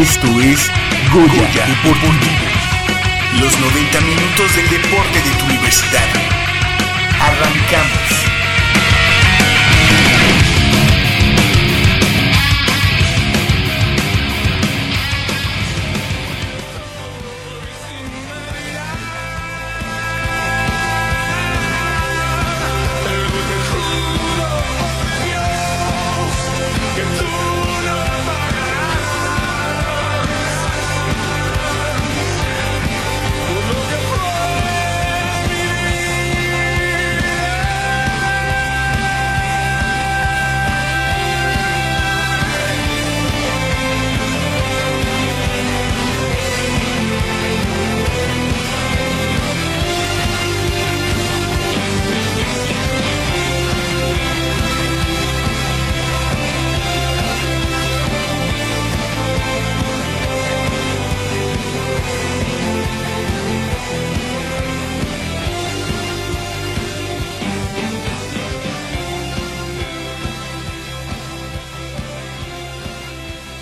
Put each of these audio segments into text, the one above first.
Esto es Goya, Deportivo. Los 90 minutos del deporte de tu universidad. Arrancamos.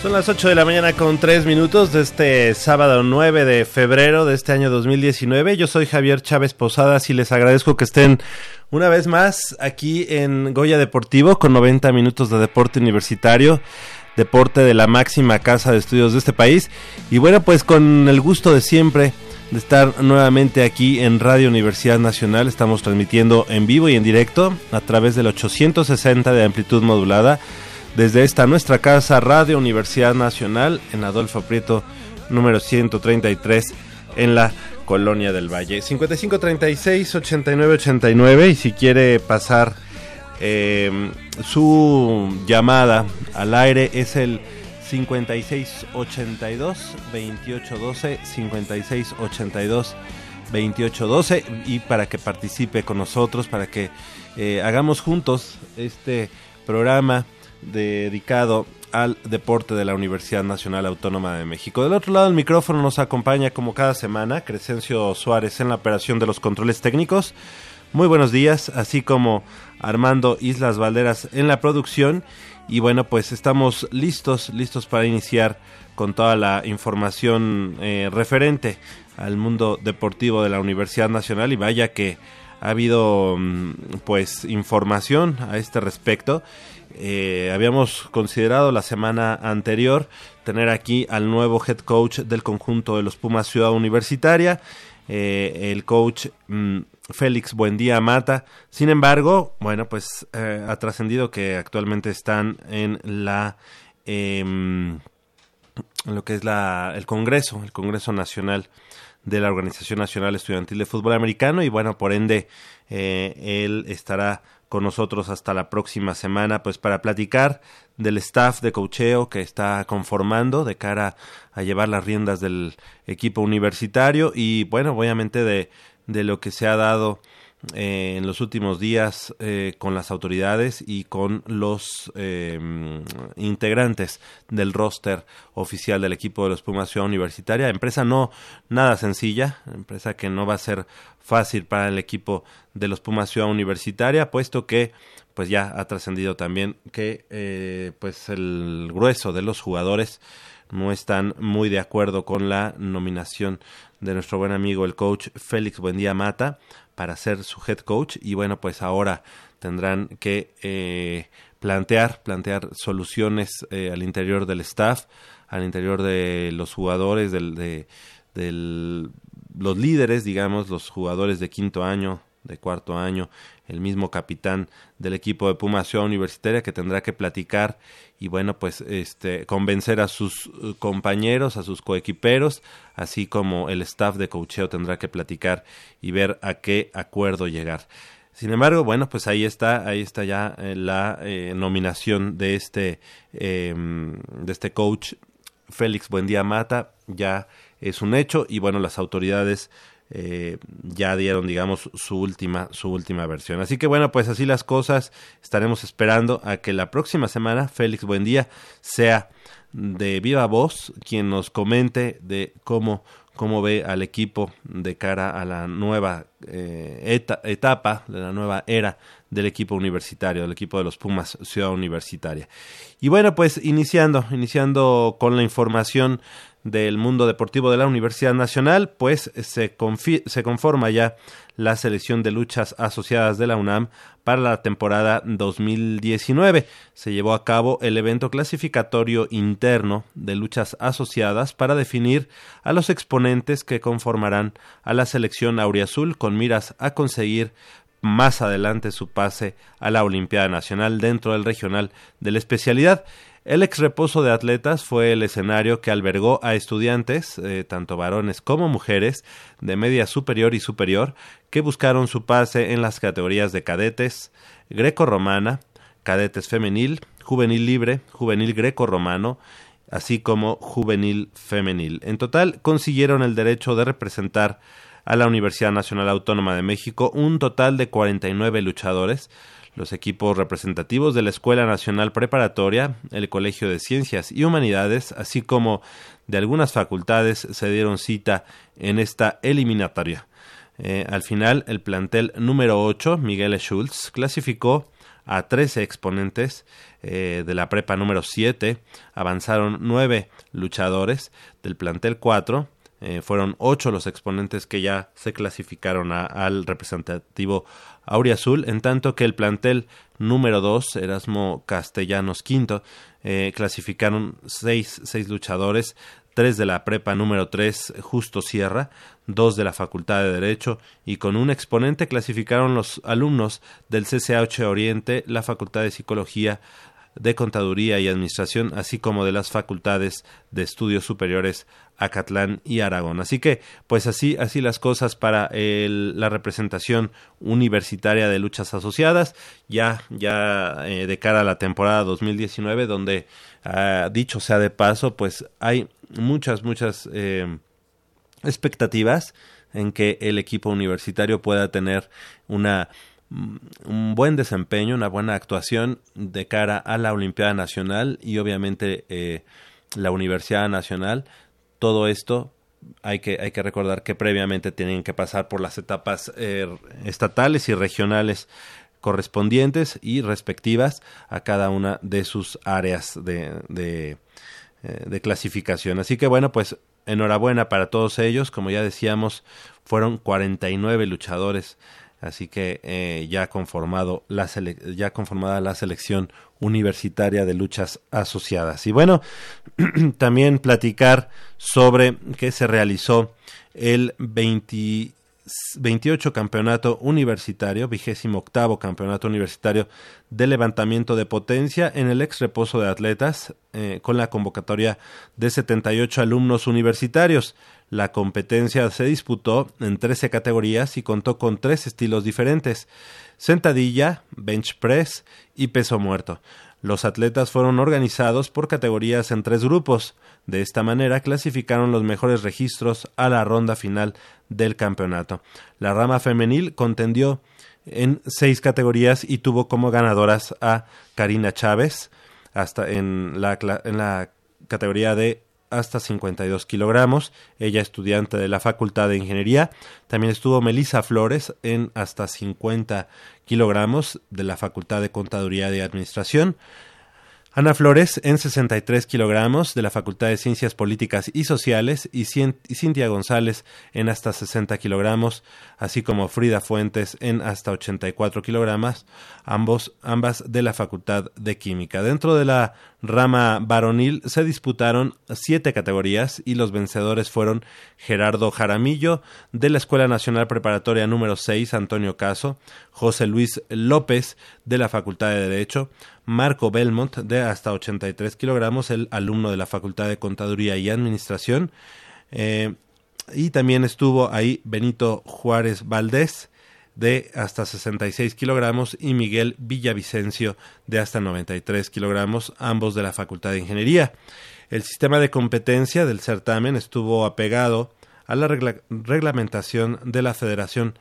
Son las 8 de la mañana con 3 minutos de este sábado 9 de febrero de este año 2019. Yo soy Javier Chávez Posadas y les agradezco que estén una vez más aquí en Goya Deportivo con 90 minutos de deporte universitario, deporte de la máxima casa de estudios de este país. Y bueno, pues con el gusto de siempre de estar nuevamente aquí en Radio Universidad Nacional. Estamos transmitiendo en vivo y en directo a través del 860 de amplitud modulada desde esta nuestra casa, Radio Universidad Nacional, en Adolfo Prieto, número 133, en la Colonia del Valle. 5536-8989 y si quiere pasar eh, su llamada al aire es el 5682-2812, 5682-2812 y para que participe con nosotros, para que eh, hagamos juntos este programa dedicado al deporte de la Universidad Nacional Autónoma de México. Del otro lado del micrófono nos acompaña como cada semana Crescencio Suárez en la operación de los controles técnicos. Muy buenos días, así como Armando Islas Valderas en la producción. Y bueno, pues estamos listos, listos para iniciar con toda la información eh, referente al mundo deportivo de la Universidad Nacional. Y vaya que ha habido mm, pues información a este respecto eh, habíamos considerado la semana anterior tener aquí al nuevo head coach del conjunto de los Pumas Ciudad Universitaria, eh, el coach mm, Félix Buendía Mata. Sin embargo, bueno, pues eh, ha trascendido que actualmente están en la em, lo que es la, el Congreso, el Congreso Nacional de la Organización Nacional Estudiantil de Fútbol Americano y bueno, por ende, él estará con nosotros hasta la próxima semana, pues para platicar del staff de cocheo que está conformando de cara a llevar las riendas del equipo universitario y bueno, obviamente de, de lo que se ha dado eh, en los últimos días eh, con las autoridades y con los eh, integrantes del roster oficial del equipo de los Pumas Ciudad Universitaria. Empresa no nada sencilla, empresa que no va a ser fácil para el equipo de los Pumas Ciudad Universitaria, puesto que pues ya ha trascendido también que pues el grueso de los jugadores no están muy de acuerdo con la nominación de nuestro buen amigo el coach Félix Buendía Mata para ser su head coach. Y bueno pues ahora tendrán que eh, plantear plantear soluciones eh, al interior del staff al interior de los jugadores del, de los líderes digamos los jugadores de quinto año de cuarto año el mismo capitán del equipo de Puma Ciudad Universitaria que tendrá que platicar y bueno pues este convencer a sus eh, compañeros a sus coequiperos así como el staff de cocheo tendrá que platicar y ver a qué acuerdo llegar. Sin embargo bueno pues ahí está ahí está ya eh, la eh, nominación de este em, de este coach Félix Buendía Mata. Ya es un hecho y bueno, las autoridades eh, ya dieron, digamos, su última, su última versión. Así que bueno, pues así las cosas. Estaremos esperando a que la próxima semana Félix Buendía sea de viva voz quien nos comente de cómo cómo ve al equipo de cara a la nueva eh, etapa, de la nueva era del equipo universitario, del equipo de los Pumas Ciudad Universitaria. Y bueno, pues iniciando, iniciando con la información del mundo deportivo de la Universidad Nacional, pues se, se conforma ya la selección de luchas asociadas de la UNAM para la temporada 2019. Se llevó a cabo el evento clasificatorio interno de luchas asociadas para definir a los exponentes que conformarán a la selección auriazul con miras a conseguir más adelante su pase a la Olimpiada Nacional dentro del regional de la especialidad. El ex reposo de atletas fue el escenario que albergó a estudiantes, eh, tanto varones como mujeres, de media superior y superior, que buscaron su pase en las categorías de cadetes, greco-romana, cadetes femenil, juvenil libre, juvenil greco-romano, así como juvenil femenil. En total consiguieron el derecho de representar a la Universidad Nacional Autónoma de México un total de 49 luchadores, los equipos representativos de la Escuela Nacional Preparatoria, el Colegio de Ciencias y Humanidades, así como de algunas facultades, se dieron cita en esta eliminatoria. Eh, al final, el plantel número 8, Miguel Schultz, clasificó a 13 exponentes eh, de la prepa número 7. Avanzaron 9 luchadores del plantel 4. Eh, fueron 8 los exponentes que ya se clasificaron al representativo Auriazul, en tanto que el plantel número 2, Erasmo Castellanos V, eh, clasificaron seis, seis luchadores, tres de la prepa número 3, Justo Sierra, dos de la Facultad de Derecho y con un exponente clasificaron los alumnos del CCH Oriente, la Facultad de Psicología, de Contaduría y Administración, así como de las facultades de estudios superiores Acatlán y Aragón. Así que, pues así, así las cosas para la representación universitaria de luchas asociadas, ya, ya eh, de cara a la temporada 2019, donde, ah, dicho sea de paso, pues hay muchas, muchas eh, expectativas en que el equipo universitario pueda tener una un buen desempeño, una buena actuación de cara a la Olimpiada Nacional y obviamente eh, la Universidad Nacional. Todo esto hay que, hay que recordar que previamente tienen que pasar por las etapas eh, estatales y regionales correspondientes y respectivas a cada una de sus áreas de, de, eh, de clasificación. Así que bueno, pues enhorabuena para todos ellos. Como ya decíamos, fueron 49 luchadores Así que eh, ya, conformado la ya conformada la selección universitaria de luchas asociadas. Y bueno, también platicar sobre que se realizó el 20, 28 campeonato universitario, vigésimo octavo campeonato universitario de levantamiento de potencia en el ex reposo de atletas, eh, con la convocatoria de 78 alumnos universitarios. La competencia se disputó en 13 categorías y contó con tres estilos diferentes: sentadilla, bench press y peso muerto. Los atletas fueron organizados por categorías en tres grupos. De esta manera clasificaron los mejores registros a la ronda final del campeonato. La rama femenil contendió en seis categorías y tuvo como ganadoras a Karina Chávez hasta en la, categoría de hasta 52 kilogramos, ella estudiante de la Facultad de Ingeniería. También estuvo Melissa Flores en hasta 50 kilogramos de la Facultad de Contaduría y Administración. Ana Flores en 63 kilogramos de la Facultad de Ciencias Políticas y Sociales y Cintia González en hasta 60 kilogramos, así como Frida Fuentes en hasta 84 kilogramos, ambos, ambas de la Facultad de Química. Dentro de la rama varonil se disputaron siete categorías y los vencedores fueron Gerardo Jaramillo de la Escuela Nacional Preparatoria número 6 Antonio Caso, José Luis López de la Facultad de Derecho, Marco Belmont, de hasta 83 kilogramos, el alumno de la Facultad de Contaduría y Administración. Eh, y también estuvo ahí Benito Juárez Valdés, de hasta 66 kilogramos y Miguel Villavicencio de hasta 93 kilogramos, ambos de la Facultad de Ingeniería. El sistema de competencia del certamen estuvo apegado a la reglamentación de la Federación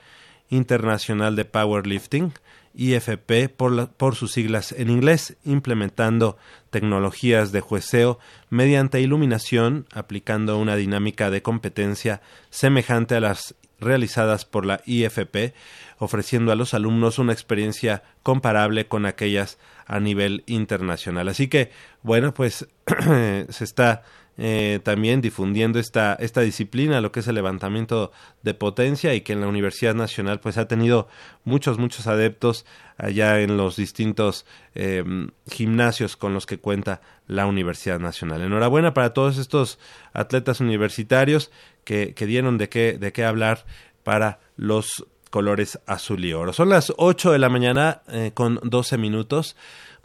Internacional de Powerlifting, IFP por, por, sus siglas en inglés, implementando tecnologías de jueceo mediante iluminación, aplicando una dinámica de competencia semejante a las realizadas por la IFP, ofreciendo a los alumnos una experiencia comparable con aquellas a nivel internacional. Así que, bueno, pues se está eh, también difundiendo esta, esta disciplina, lo que es el levantamiento de potencia y que en la Universidad Nacional pues ha tenido muchos, muchos adeptos allá en los distintos em, gimnasios con los que cuenta la Universidad Nacional. Enhorabuena para todos estos atletas universitarios que, que dieron de qué, de qué hablar para los colores azul y oro. Son las 8 de la mañana eh, con 12 minutos.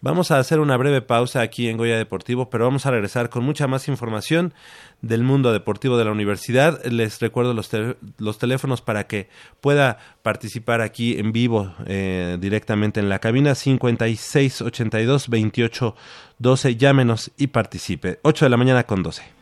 Vamos a hacer una breve pausa aquí en Goya Deportivo, pero vamos a regresar con mucha más información del mundo deportivo de la universidad. Les recuerdo los, los teléfonos para que pueda participar aquí en vivo eh, directamente en la cabina 5682 28 12. Llámenos y participe. 8 de la mañana con 12.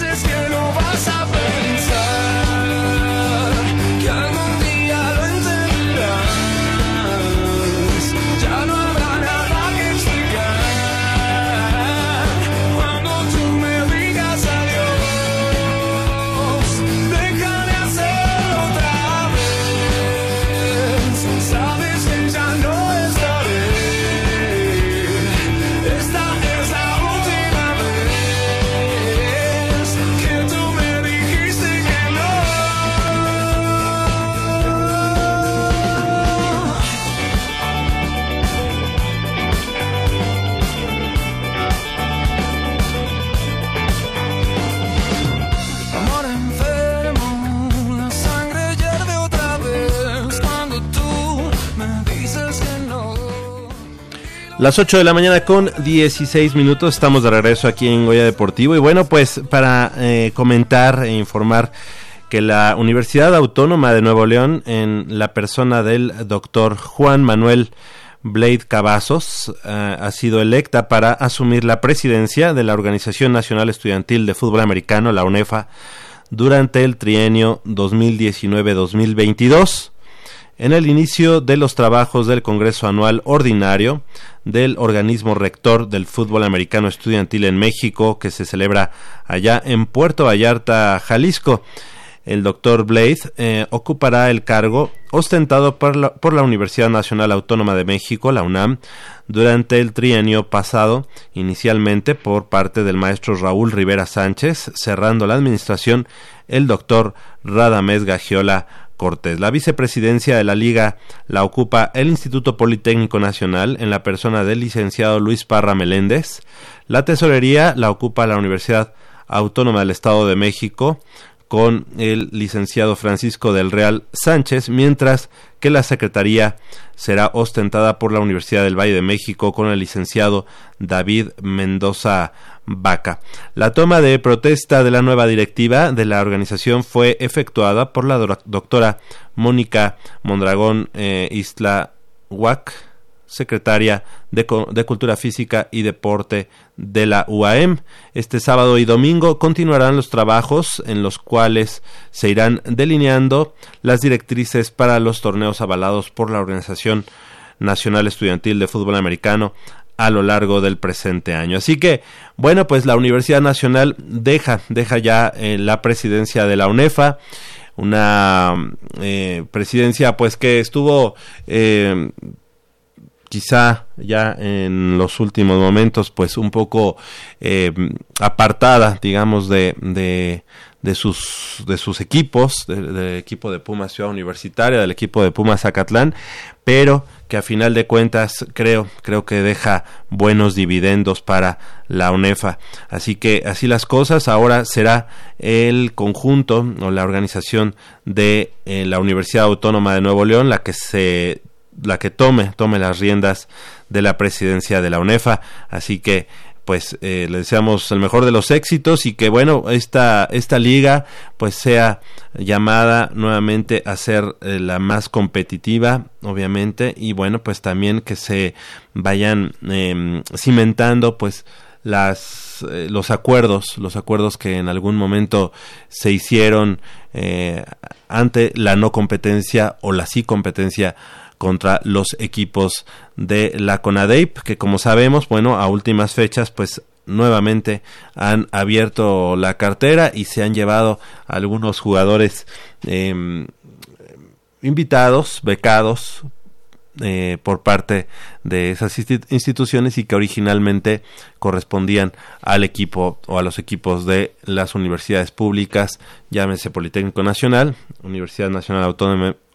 veces que lo Las 8 de la mañana con 16 minutos, estamos de regreso aquí en Goya Deportivo. Y bueno, pues para eh, comentar e informar que la Universidad Autónoma de Nuevo León, en la persona del doctor Juan Manuel Blade Cavazos, eh, ha sido electa para asumir la presidencia de la Organización Nacional Estudiantil de Fútbol Americano, la UNEFA, durante el trienio 2019-2022 en el inicio de los trabajos del Congreso Anual Ordinario del organismo rector del fútbol americano estudiantil en México, que se celebra allá en Puerto Vallarta, Jalisco. El doctor Blade eh, ocupará el cargo ostentado por la, Universidad Nacional Autónoma de México, la UNAM, durante el trienio pasado, inicialmente por parte del maestro Raúl Rivera Sánchez, cerrando la administración el doctor Radamés Gagiola Cortés. La vicepresidencia de la Liga la ocupa el Instituto Politécnico Nacional en la persona del licenciado Luis Parra Meléndez. La tesorería la ocupa la Universidad Autónoma del Estado de México con el licenciado Francisco del Real Sánchez, mientras que la secretaría será ostentada por la Universidad del Valle de México con el licenciado David Mendoza Vaca. La toma de protesta de la nueva directiva de la organización fue efectuada por la doctora Mónica Mondragón eh, Isla Huac, secretaria de, de, Cultura Física y Deporte de la UAM. Este sábado y domingo continuarán los trabajos en los cuales se irán delineando las directrices para los torneos avalados por la Organización Nacional Estudiantil de Fútbol Americano a lo largo del presente año. Así que, bueno, pues la Universidad Nacional deja, deja ya eh, la presidencia de la UNEFA, una eh, presidencia pues que estuvo eh, quizá ya en los últimos momentos pues un poco apartada digamos de, de, de sus de sus equipos del equipo de Pumas Ciudad Universitaria del equipo de Pumas Zacatlán pero que a final de cuentas creo creo que deja buenos dividendos para la UNEFA. Así que así las cosas. Ahora será el conjunto o la organización de eh, la Universidad Autónoma de Nuevo León la que se la que tome tome las riendas de la presidencia de la UNEFA. Así que pues eh, le deseamos el mejor de los éxitos y que bueno esta esta liga pues sea llamada nuevamente a ser eh, la más competitiva obviamente y bueno pues también que se vayan eh, cimentando pues las eh, los acuerdos los acuerdos que en algún momento se hicieron ante la no competencia o la sí competencia contra los equipos de la CONADEIP, que como sabemos, bueno, a últimas fechas, pues nuevamente han abierto la cartera y se han llevado algunos jugadores eh, invitados, becados eh, por parte de esas instituciones y que originalmente correspondían al equipo o a los equipos de las universidades públicas, llámese Politécnico Nacional, Universidad Nacional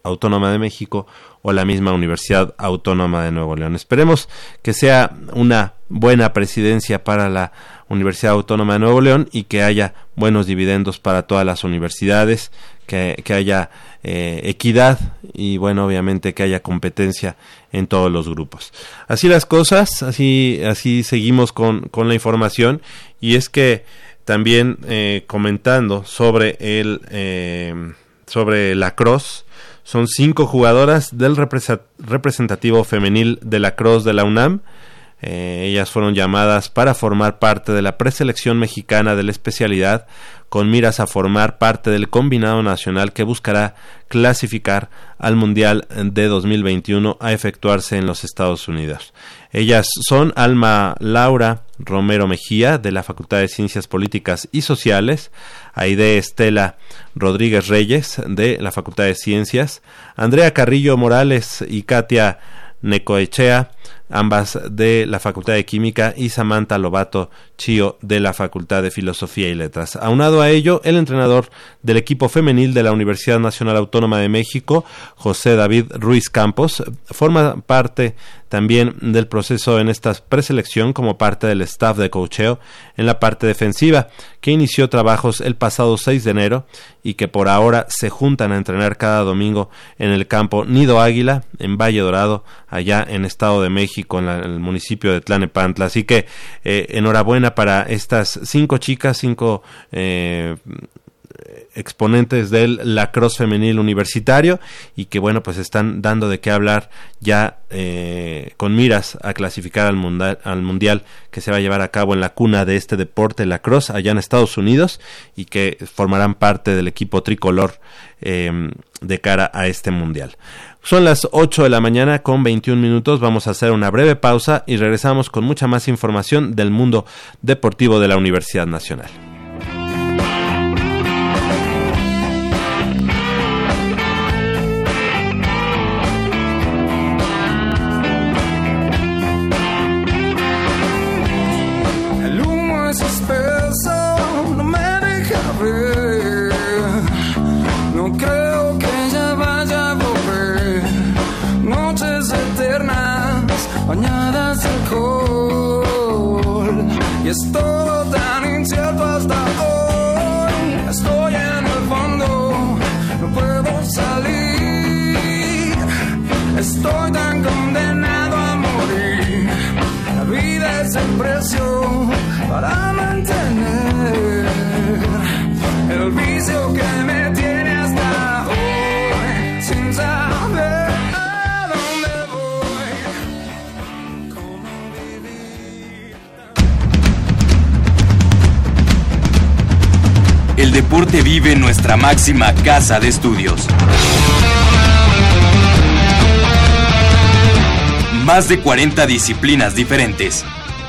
Autónoma de México o la misma Universidad Autónoma de Nuevo León. Esperemos que sea una buena presidencia para la Universidad Autónoma de Nuevo León y que haya buenos dividendos para todas las universidades, que, que haya eh, equidad y bueno obviamente que haya competencia en todos los grupos así las cosas así así seguimos con, con la información y es que también eh, comentando sobre el eh, sobre la cross son cinco jugadoras del representativo femenil de la cross de la UNAM eh, ellas fueron llamadas para formar parte de la preselección mexicana de la especialidad con miras a formar parte del combinado nacional que buscará clasificar al Mundial de 2021 a efectuarse en los Estados Unidos. Ellas son Alma Laura Romero Mejía de la Facultad de Ciencias Políticas y Sociales, Aide Estela Rodríguez Reyes de la Facultad de Ciencias, Andrea Carrillo Morales y Katia Necoechea ambas de la Facultad de Química, y Samantha Lobato Chio de la Facultad de Filosofía y Letras. Aunado a ello, el entrenador del equipo femenil de la Universidad Nacional Autónoma de México, José David Ruiz Campos, forma parte también del proceso en esta preselección como parte del staff de cocheo en la parte defensiva, que inició trabajos el pasado 6 de enero y que por ahora se juntan a entrenar cada domingo en el campo Nido Águila, en Valle Dorado, allá en Estado de México, en, el municipio de Tlanepantla. Así que eh, enhorabuena para estas cinco chicas, cinco eh, exponentes del lacrosse femenil universitario y que bueno pues están dando de qué hablar ya eh, con miras a clasificar al mundial, al mundial que se va a llevar a cabo en la cuna de este deporte lacrosse allá en Estados Unidos y que formarán parte del equipo tricolor de cara a este mundial. Son las 8 de la mañana con 21 minutos. Vamos a hacer una breve pausa y regresamos con mucha más información del mundo deportivo de la Universidad Nacional. Para mantener el vicio que me tiene hasta hoy sin saber. El deporte vive en nuestra máxima casa de estudios. Más de 40 disciplinas diferentes,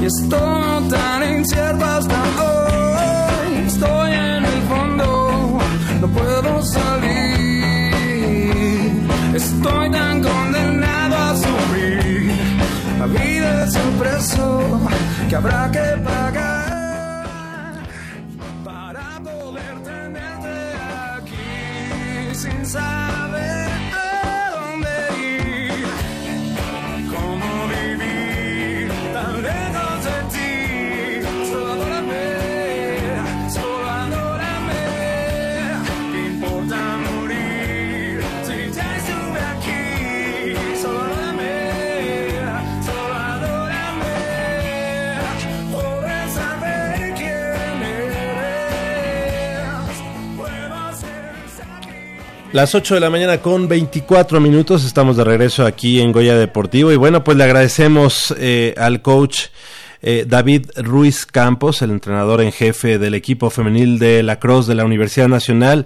Y estoy tan incierto precio que habrá que pagar Las 8 de la mañana con 24 minutos, estamos de regreso aquí en Goya Deportivo y bueno, pues le agradecemos eh, al coach eh, David Ruiz Campos, el entrenador en jefe del equipo femenil de la Cruz de la Universidad Nacional,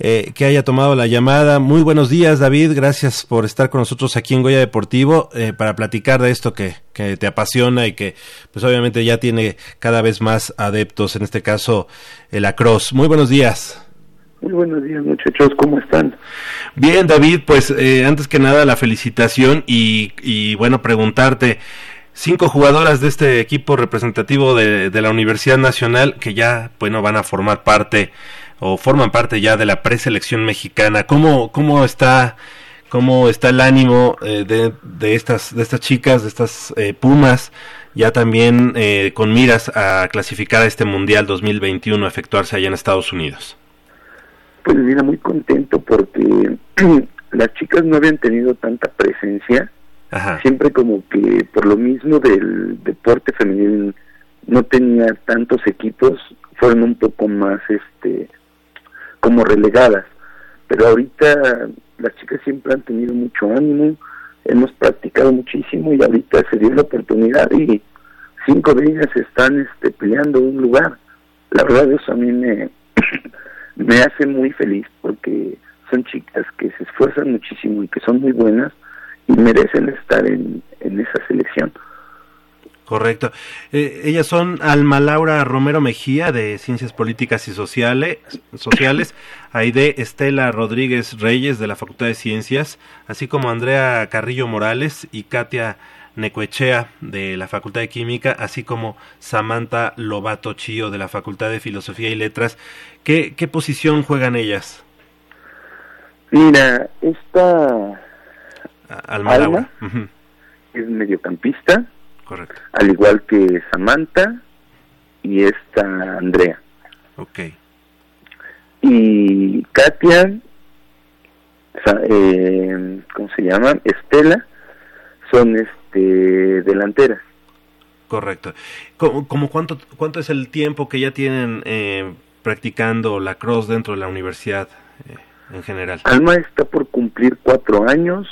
eh, que haya tomado la llamada. Muy buenos días David, gracias por estar con nosotros aquí en Goya Deportivo eh, para platicar de esto que, que te apasiona y que pues obviamente ya tiene cada vez más adeptos, en este caso el Across. Muy buenos días. Muy buenos días muchachos, ¿cómo están? Bien, David, pues eh, antes que nada la felicitación y, bueno, preguntarte, cinco jugadoras de este equipo representativo de, de, la Universidad Nacional que ya, bueno, van a formar parte o forman parte ya de la preselección mexicana. ¿Cómo, cómo está, cómo está el ánimo eh, de, de, estas, de estas chicas, de estas eh, Pumas? ya también eh, con miras a clasificar a este Mundial 2021 a efectuarse allá en Estados Unidos. Pues mira, muy contento porque las chicas no habían tenido tanta presencia. Ajá. Siempre como que por lo mismo del deporte femenil no tenía tantos equipos, fueron un poco más este como relegadas. Pero ahorita las chicas siempre han tenido mucho ánimo, hemos practicado muchísimo y ahorita se dio la oportunidad y cinco de ellas están este, peleando un lugar. La verdad eso a mí me, me hace muy feliz porque son chicas que se esfuerzan muchísimo y que son muy buenas y merecen estar en, en esa selección. Correcto. Eh, ellas son Alma Laura Romero Mejía de Ciencias Políticas y Sociales, Sociales, Aide Estela Rodríguez Reyes de la Facultad de Ciencias, así como Andrea Carrillo Morales y Katia Necoechea de la Facultad de Química, así como Samantha Lobato Chío de la Facultad de Filosofía y Letras. ¿Qué, qué posición juegan ellas? Mira, esta Alma, Alma Laura. es mediocampista, Correcto. al igual que Samantha y esta Andrea. Ok. Y Katia, eh, ¿cómo se llama? Estela, son este delanteras. Correcto. ¿Cómo, cómo cuánto, cuánto es el tiempo que ya tienen eh, practicando la cross dentro de la universidad eh, en general? Alma está por cumplir cuatro años.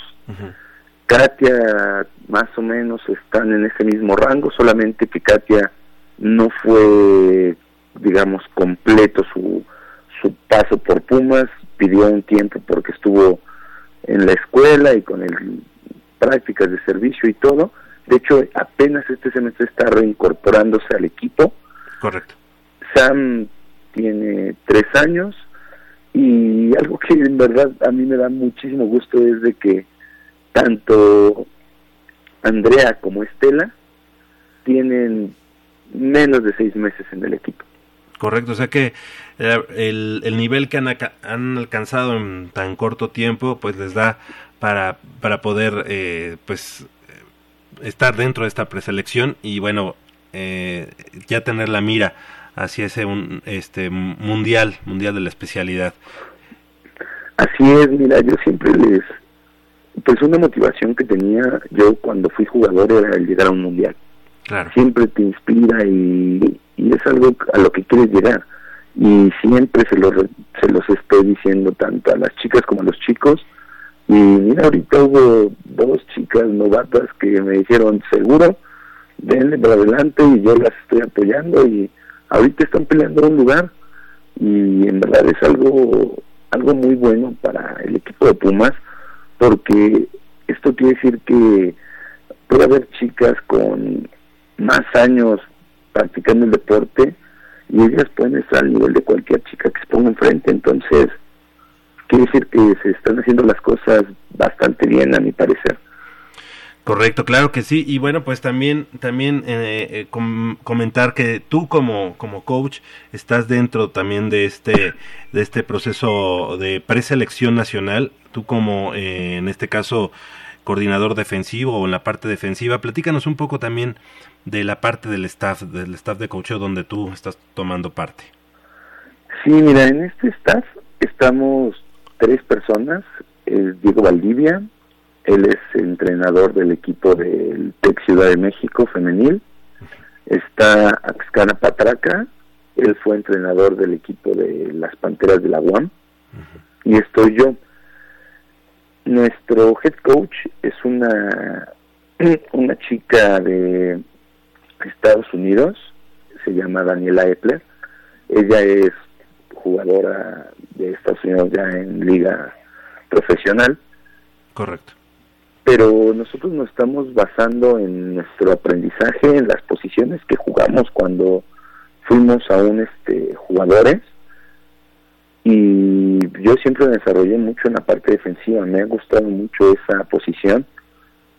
Katia más o menos están en ese mismo rango, solamente que Katia no fue, digamos, completo su, su paso por Pumas, pidió un tiempo porque estuvo en la escuela y con el prácticas de servicio y todo. De hecho, apenas este semestre está reincorporándose al equipo. Correcto. Sam tiene tres años y algo que en verdad a mí me da muchísimo gusto es de que tanto Andrea como Estela tienen menos de seis meses en el equipo. Correcto, o sea que eh, el, el nivel que han, han alcanzado en tan corto tiempo, pues les da para, para poder, eh, pues, estar dentro de esta preselección y bueno, eh, ya tener la mira hacia ese un, este mundial, mundial de la especialidad. Así es, mira, yo siempre les... Pues una motivación que tenía yo cuando fui jugador era el llegar a un mundial. Claro. Siempre te inspira y, y es algo a lo que quieres llegar. Y siempre se los, se los estoy diciendo tanto a las chicas como a los chicos. Y mira, ahorita hubo dos chicas novatas que me dijeron, seguro, denle para adelante y yo las estoy apoyando y ahorita están peleando un lugar y en verdad es algo algo muy bueno para el equipo de Pumas porque esto quiere decir que puede haber chicas con más años practicando el deporte y ellas pueden estar al nivel de cualquier chica que se ponga enfrente. Entonces quiere decir que se están haciendo las cosas bastante bien a mi parecer Correcto, claro que sí. Y bueno, pues también, también eh, eh, com- comentar que tú como, como coach estás dentro también de este, de este proceso de preselección nacional. Tú como, eh, en este caso, coordinador defensivo o en la parte defensiva. Platícanos un poco también de la parte del staff, del staff de coacheo donde tú estás tomando parte. Sí, mira, en este staff estamos tres personas. Diego Valdivia, él es entrenador del equipo del TEC Ciudad de México femenil. Está Axcana Patraca, él fue entrenador del equipo de las Panteras de la UAM. Y estoy yo. Nuestro head coach es una, una chica de Estados Unidos, se llama Daniela Epler. Ella es jugadora de Estados Unidos ya en liga profesional, Correcto. Pero nosotros nos estamos basando en nuestro aprendizaje, en las posiciones que jugamos cuando fuimos aún este, jugadores y yo siempre desarrollé mucho en la parte defensiva, me ha gustado mucho esa posición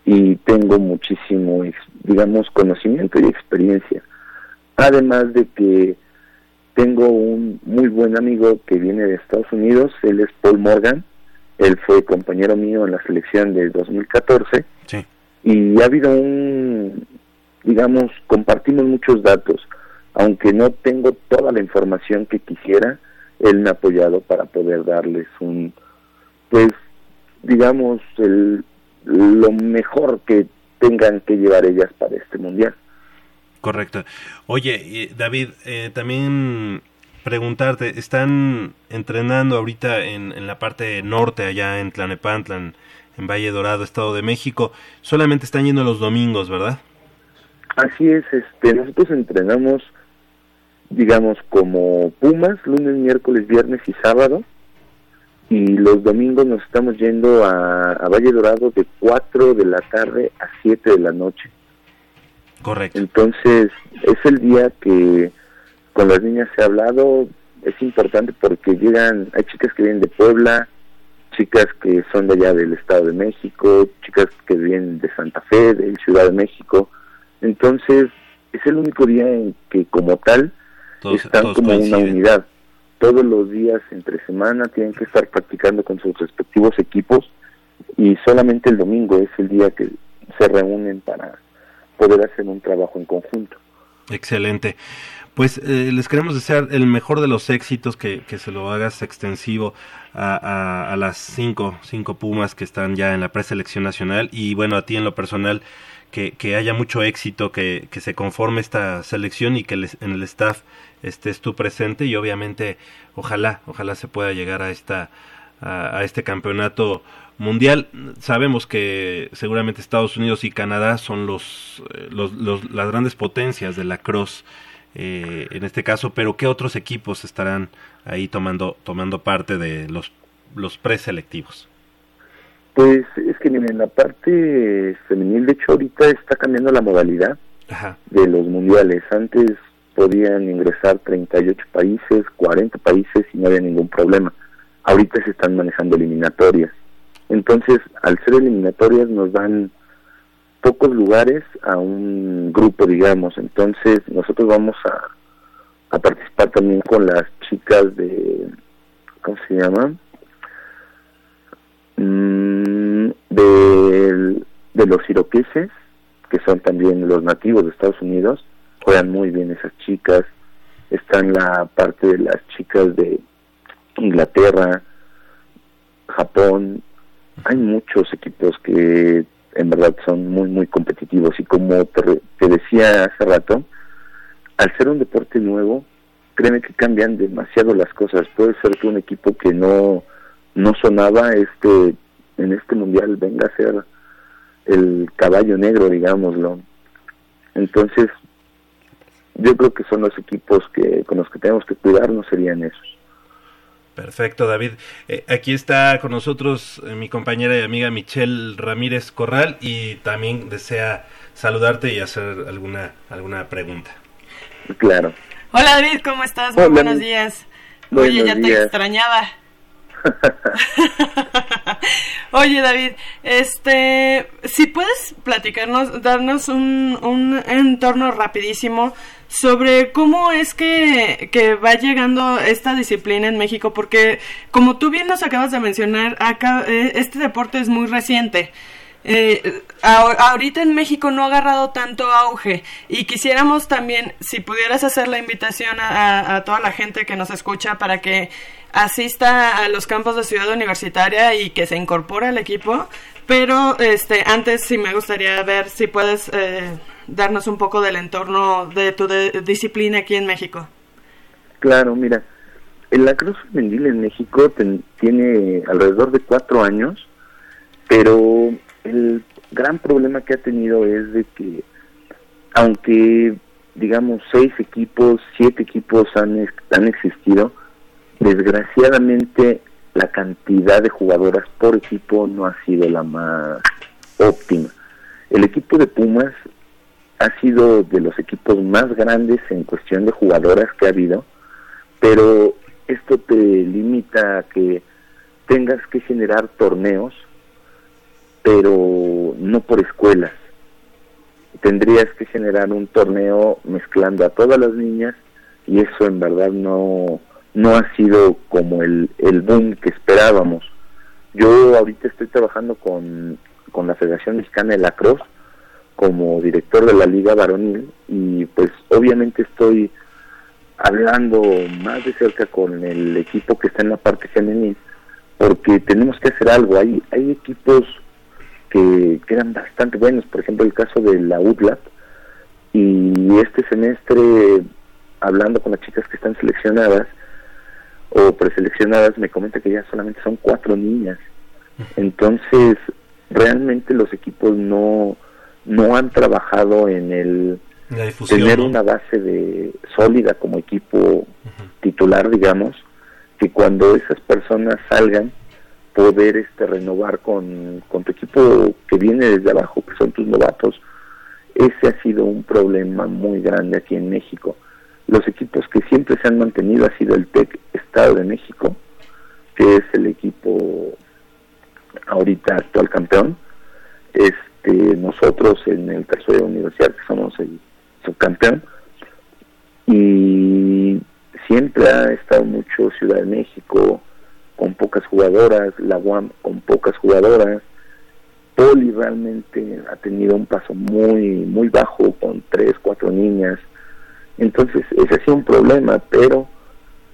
y tengo muchísimo, digamos, conocimiento y experiencia. Además de que tengo un muy buen amigo que viene de Estados Unidos, él es Paul Morgan, él fue compañero mío en la selección de 2014 Sí. y ha habido un, digamos, compartimos muchos datos, aunque no tengo toda la información que quisiera, él me ha apoyado para poder darles un, pues, digamos, el, lo mejor que tengan que llevar ellas para este mundial. Correcto. Oye, David, eh, también preguntarte, ¿están entrenando ahorita en, en la parte norte, allá en Tlanepantlan, en Valle Dorado, Estado de México. Solamente están yendo los domingos, ¿verdad? Así es, este, nosotros entrenamos, digamos, como Pumas, lunes, miércoles, viernes y sábado, y los domingos nos estamos yendo a, a Valle Dorado de 4 de la tarde a 7 de la noche. Correcto. Entonces, es el día que con las niñas se ha hablado, es importante porque llegan, hay chicas que vienen de Puebla, chicas que son de allá del Estado de México, chicas que vienen de Santa Fe, de Ciudad de México. Entonces, es el único día en que como tal Todos- están todos como una unidad. Todos los días entre semana tienen que estar practicando con sus respectivos equipos y solamente el domingo es el día que se reúnen para poder hacer un trabajo en conjunto. Excelente. Pues eh, les queremos desear el mejor de los éxitos, que, que se lo hagas extensivo a, a- las cinco, cinco Pumas que están ya en la preselección nacional y bueno, a ti en lo personal, que, que haya mucho éxito, que, que se conforme esta selección y que les- en el staff estés tú presente y obviamente ojalá, ojalá se pueda llegar a esta a, a este campeonato mundial. Sabemos que seguramente Estados Unidos y Canadá son los, eh, los, los- las grandes potencias de la cross eh, en este caso, pero ¿qué otros equipos estarán ahí tomando tomando parte de los los preselectivos? Pues es que miren, la parte femenil, de hecho ahorita está cambiando la modalidad Ajá, de los mundiales. Antes podían ingresar 38 países, 40 países y no había ningún problema. Ahorita se están manejando eliminatorias. Entonces, al ser eliminatorias nos dan pocos lugares a un grupo, digamos. Entonces, nosotros vamos a, a participar también con las chicas de, ¿cómo se llama? Mm, del- de los iroqueses, que son también los nativos de Estados Unidos, juegan muy bien esas chicas. Están la parte de las chicas de Inglaterra, Japón. Hay muchos equipos que en verdad son muy, muy competitivos. Y como te, decía hace rato, al ser un deporte nuevo, créeme que cambian demasiado las cosas. Puede ser que un equipo que no, no sonaba este en este mundial venga a ser el caballo negro, digámoslo. Entonces, yo creo que son los equipos que con los que tenemos que cuidarnos serían esos. Perfecto, David. Eh, aquí está con nosotros eh, mi compañera y amiga Michelle Ramírez Corral y también desea saludarte y hacer alguna alguna pregunta. Claro. Hola David, ¿cómo estás? Muy Hola, buenos días. Buenos Oye, ya te extrañaba. Oye David, este, si puedes platicarnos, darnos un, un entorno rapidísimo sobre cómo es que, que va llegando esta disciplina en México, porque como tú bien nos acabas de mencionar, acá, eh, este deporte es muy reciente. Eh, ahorita en México no ha agarrado tanto auge y quisiéramos también, si pudieras hacer la invitación a, a- a toda la gente que nos escucha para que asista a los campos de Ciudad Universitaria y que se incorpore al equipo, pero este antes sí me gustaría ver si puedes eh, darnos un poco del entorno de tu de- disciplina aquí en México. Claro, mira, el lacrosse femenil en México ten- tiene alrededor de cuatro años, pero el gran problema que ha tenido es de que, aunque digamos seis equipos, siete equipos han, han existido, desgraciadamente la cantidad de jugadoras por equipo no ha sido la más óptima. El equipo de Pumas ha sido de los equipos más grandes en cuestión de jugadoras que ha habido, pero esto te limita a que tengas que generar torneos, pero no por escuelas. Tendrías que generar un torneo mezclando a todas las niñas y eso en verdad no, no ha sido como el, el boom que esperábamos. Yo ahorita estoy trabajando con, con la Federación Mexicana de Lacrosse como director de la Liga Varonil y pues obviamente estoy hablando más de cerca con el equipo que está en la parte femenil porque tenemos que hacer algo. Hay, hay equipos que, que eran bastante buenos, por ejemplo el caso de la UDLAP y este semestre hablando con las chicas que están seleccionadas o preseleccionadas me comenta que ya solamente son cuatro niñas. Entonces realmente los equipos no, no han trabajado en el tener una base de sólida como equipo titular, digamos, que cuando esas personas salgan poder este renovar con, con tu equipo que viene desde abajo, que son tus novatos, ese ha sido un problema muy grande aquí en México. Los equipos que siempre se han mantenido ha sido el TEC Estado de México, que es el equipo ahorita actual campeón. Este, nosotros en el caso de la universidad que somos el subcampeón y siempre ha estado mucho Ciudad de México con pocas jugadoras, la UAM con pocas jugadoras, Poli realmente ha tenido un paso muy muy bajo con tres, cuatro niñas, entonces ese ha sido un problema, pero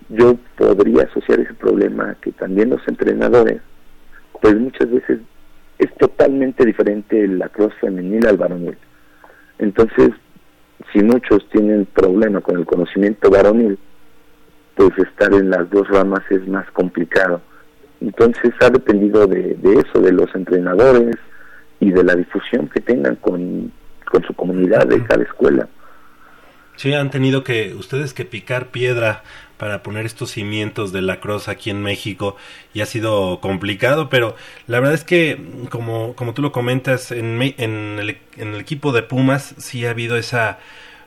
yo podría asociar ese problema que también los entrenadores, pues muchas veces es totalmente diferente la cross femenil al varonil. Entonces, si muchos tienen problema con el conocimiento varonil, pues estar en las dos ramas es más complicado. Entonces ha dependido de, de eso, de los entrenadores y de la difusión que tengan con, con su comunidad de cada escuela. Sí, han tenido que ustedes que picar piedra para poner estos cimientos de la cruz aquí en México y ha sido complicado, pero la verdad es que como, como tú lo comentas en, en, el, en el equipo de Pumas sí ha habido esa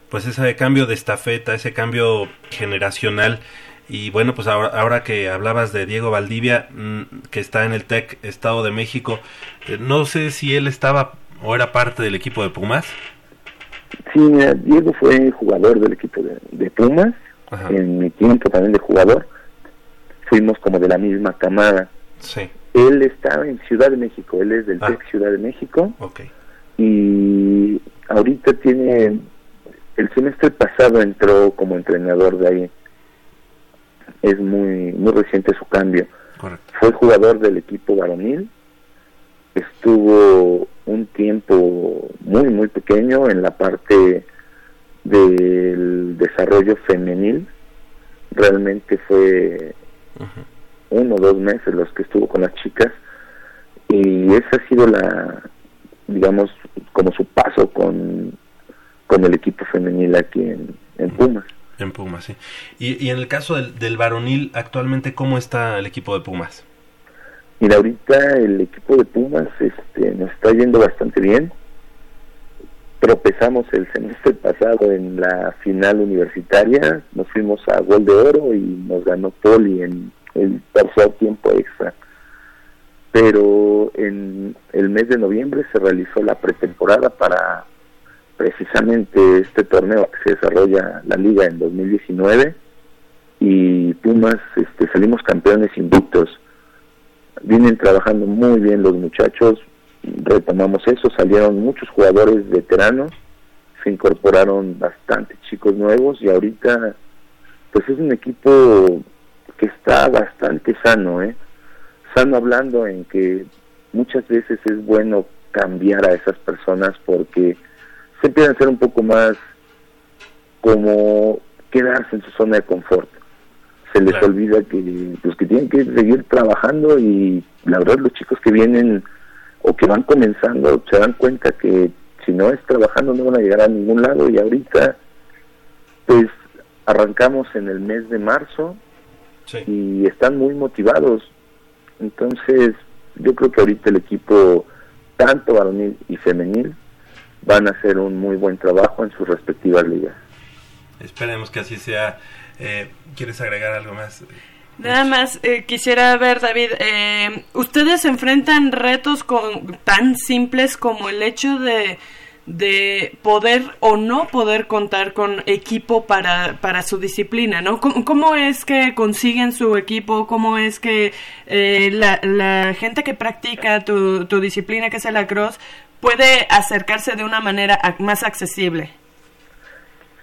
pues ese cambio de estafeta, ese cambio generacional y bueno, pues ahora, ahora que hablabas de Diego Valdivia, mm, que está en el TEC Estado de México, eh, no sé si él estaba o era parte del equipo de Pumas. Sí, Diego fue jugador del equipo de, Pumas, en mi tiempo también de jugador, fuimos como de la misma camada. Sí. Él estaba en Ciudad de México, él es del ah. TEC Ciudad de México. Okay. Y ahorita tiene, el semestre pasado entró como entrenador de ahí. Es muy, muy reciente su cambio. Correcto. Fue jugador del equipo varonil, estuvo un tiempo muy, muy pequeño en la parte del desarrollo femenil. Realmente fue uno o dos meses los que estuvo con las chicas y esa ha sido la, digamos, como su paso con, con el equipo femenil aquí en, en Pumas. En Pumas, sí. Y, y en el caso del, del varonil, actualmente, ¿cómo está el equipo de Pumas? Mira, ahorita el equipo de Pumas este, nos está yendo bastante bien. Tropezamos el semestre pasado en la final universitaria, nos fuimos a Gol de Oro y nos ganó Poli en el tercer tiempo extra. Pero en el mes de noviembre se realizó la pretemporada para precisamente este torneo que se desarrolla la liga en 2019 y Pumas este, salimos campeones invictos vienen trabajando muy bien los muchachos, retomamos eso, salieron muchos jugadores veteranos, se incorporaron bastantes chicos nuevos y ahorita pues es un equipo que está bastante sano, ¿eh? Sano hablando en que muchas veces es bueno cambiar a esas personas porque se empiezan a ser un poco más como quedarse en su zona de confort se les olvida que pues que tienen que seguir trabajando y la verdad los chicos que vienen o que van comenzando se dan cuenta que si no es trabajando no van a llegar a ningún lado y ahorita pues arrancamos en el mes de marzo y están muy motivados. Entonces yo creo que ahorita el equipo tanto varonil y femenil van a hacer un muy buen trabajo en sus respectivas ligas. Esperemos que así sea. Eh, ¿Quieres agregar algo más? Nada más eh, quisiera ver, David, eh, ustedes enfrentan retos con, tan simples como el hecho de, de poder o no poder contar con equipo para, para su disciplina, ¿no? ¿Cómo, es que consiguen su equipo? ¿Cómo es que la, la, gente que practica tu, tu disciplina, que es el lacrosse, puede acercarse de una manera más accesible?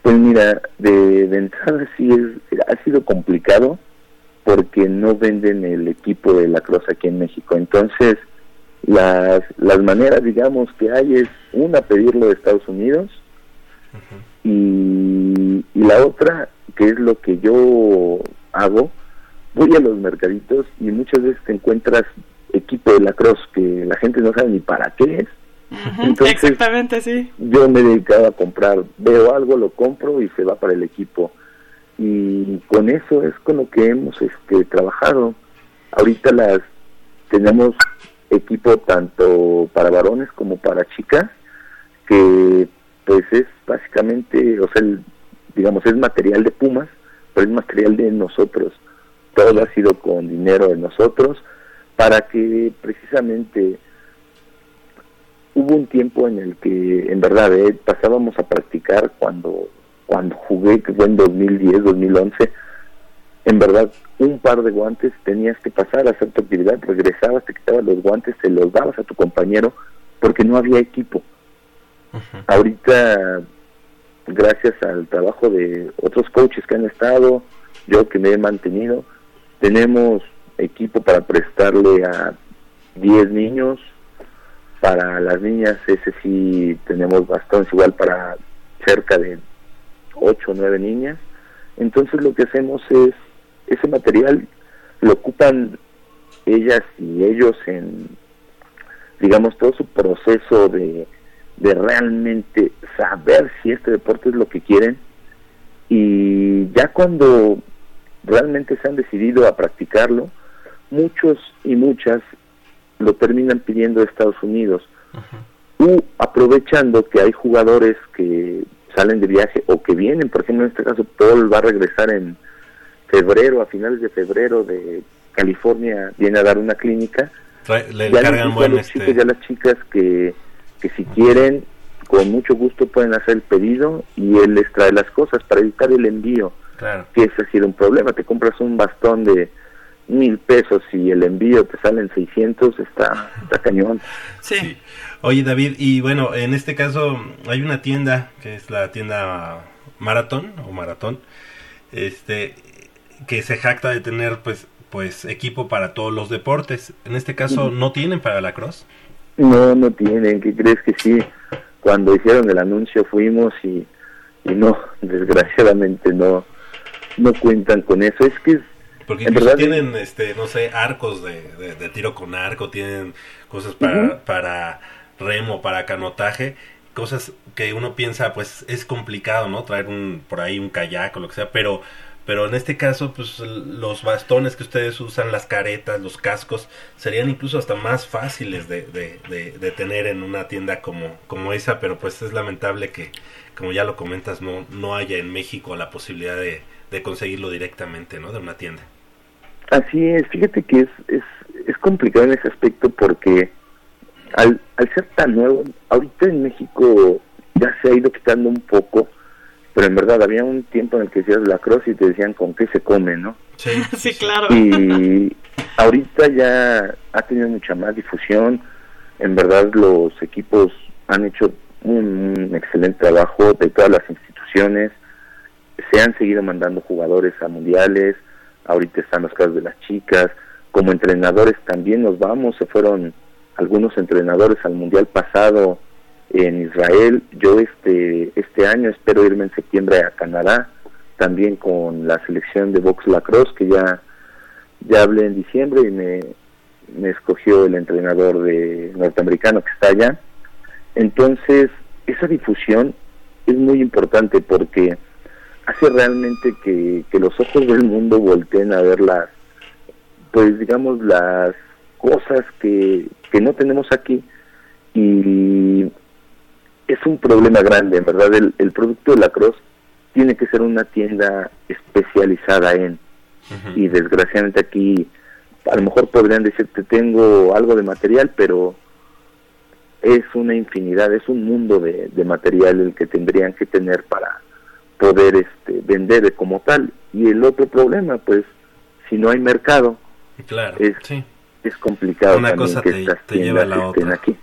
Pues mira, de, de entrada sí es, ha sido complicado porque no venden el equipo de la Cruz aquí en México. Entonces, las, las maneras, digamos, que hay es una, pedirlo de Estados Unidos y, y la otra, que es lo que yo hago, voy a los mercaditos y muchas veces te encuentras equipo de lacrosse que la gente no sabe ni para qué es. Entonces, Exactamente, sí. yo me he dedicado a comprar, veo algo, lo compro y se va para el equipo. Y con eso es con lo que hemos este, trabajado. Ahorita las tenemos equipo tanto para varones como para chicas, que pues es básicamente, o sea, el- digamos, es material de Pumas, pero es material de nosotros. Todo ha sido con dinero de nosotros para que precisamente hubo un tiempo en el que en verdad eh, pasábamos a practicar cuando cuando jugué que fue en 2010 2011 en verdad un par de guantes tenías que pasar a hacer tu actividad regresabas te quitabas los guantes se los dabas a tu compañero porque no había equipo. Ahorita gracias al trabajo de otros coaches que han estado yo que me he mantenido tenemos equipo para prestarle a 10 niños. Para las niñas ese sí tenemos bastones igual para cerca de 8 o 9 niñas. Entonces lo que hacemos es ese material lo ocupan ellas y ellos en digamos todo su proceso de, de realmente saber si este deporte es lo que quieren. Y ya cuando realmente se han decidido a practicarlo muchos y muchas lo terminan pidiendo de Estados Unidos. U aprovechando que hay jugadores que salen de viaje o que vienen, por ejemplo en este caso Paul va a regresar en febrero, a finales de febrero de California, viene a dar una clínica. Trae- le Ya les digo a los este, chicos y a las chicas que, que si quieren, con mucho gusto pueden hacer el pedido y él les trae las cosas para evitar el envío, claro. que ese ha sido un problema. Te compras un bastón de mil pesos y el envío te sale en 600, está, está cañón. Sí. Oye David, y bueno, en este caso hay una tienda que es la tienda Maratón o Maratón, este, que se jacta de tener pues, pues equipo para todos los deportes. En este caso no tienen para la cross. No, no tienen, ¿qué crees que sí? Cuando hicieron el anuncio fuimos y, y no, desgraciadamente no, no cuentan con eso. Es que es- Porque incluso verdad tienen, este, no sé, arcos de, de- de tiro con arco, tienen cosas para, para remo, para canotaje, cosas que uno piensa, pues es complicado, ¿no? Traer un, por ahí un kayak o lo que sea, pero, pero en este caso, pues los bastones que ustedes usan, las caretas, los cascos, serían incluso hasta más fáciles de, de, de, de tener en una tienda como, como esa, pero pues es lamentable que, como ya lo comentas, no, no haya en México la posibilidad de, de conseguirlo directamente, ¿no? De una tienda. Así es, fíjate que es, es, es complicado en ese aspecto porque al, al ser tan nuevo, ahorita en México ya se ha ido quitando un poco, pero en verdad había un tiempo en el que decías la cross y te decían con qué se come, ¿no? Sí, Sí, claro. Y ahorita ya ha tenido mucha más difusión, en verdad los equipos han hecho un, un excelente trabajo de todas las instituciones, se han seguido mandando jugadores a mundiales, ahorita están los casos de las chicas, como entrenadores también nos vamos, se fueron algunos entrenadores al mundial pasado en Israel, yo este este año espero irme en septiembre a Canadá, también con la selección de box lacrosse que ya ya hablé en diciembre y me, me escogió el entrenador de norteamericano que está allá. Entonces, esa difusión es muy importante porque hace realmente que, que los ojos del mundo volteen a ver las, pues digamos, las cosas que, que no tenemos aquí. Y es un problema grande, en verdad, el, el producto de la Cross tiene que ser una tienda especializada en y desgraciadamente aquí a lo mejor podrían decirte tengo algo de material, pero es una infinidad, es un mundo de, de material el que tendrían que tener para poder este, vender como tal. Y el otro problema, pues, si no hay mercado, Claro, es, sí. es complicado Una cosa que te- estas te lleva a la otra. aquí.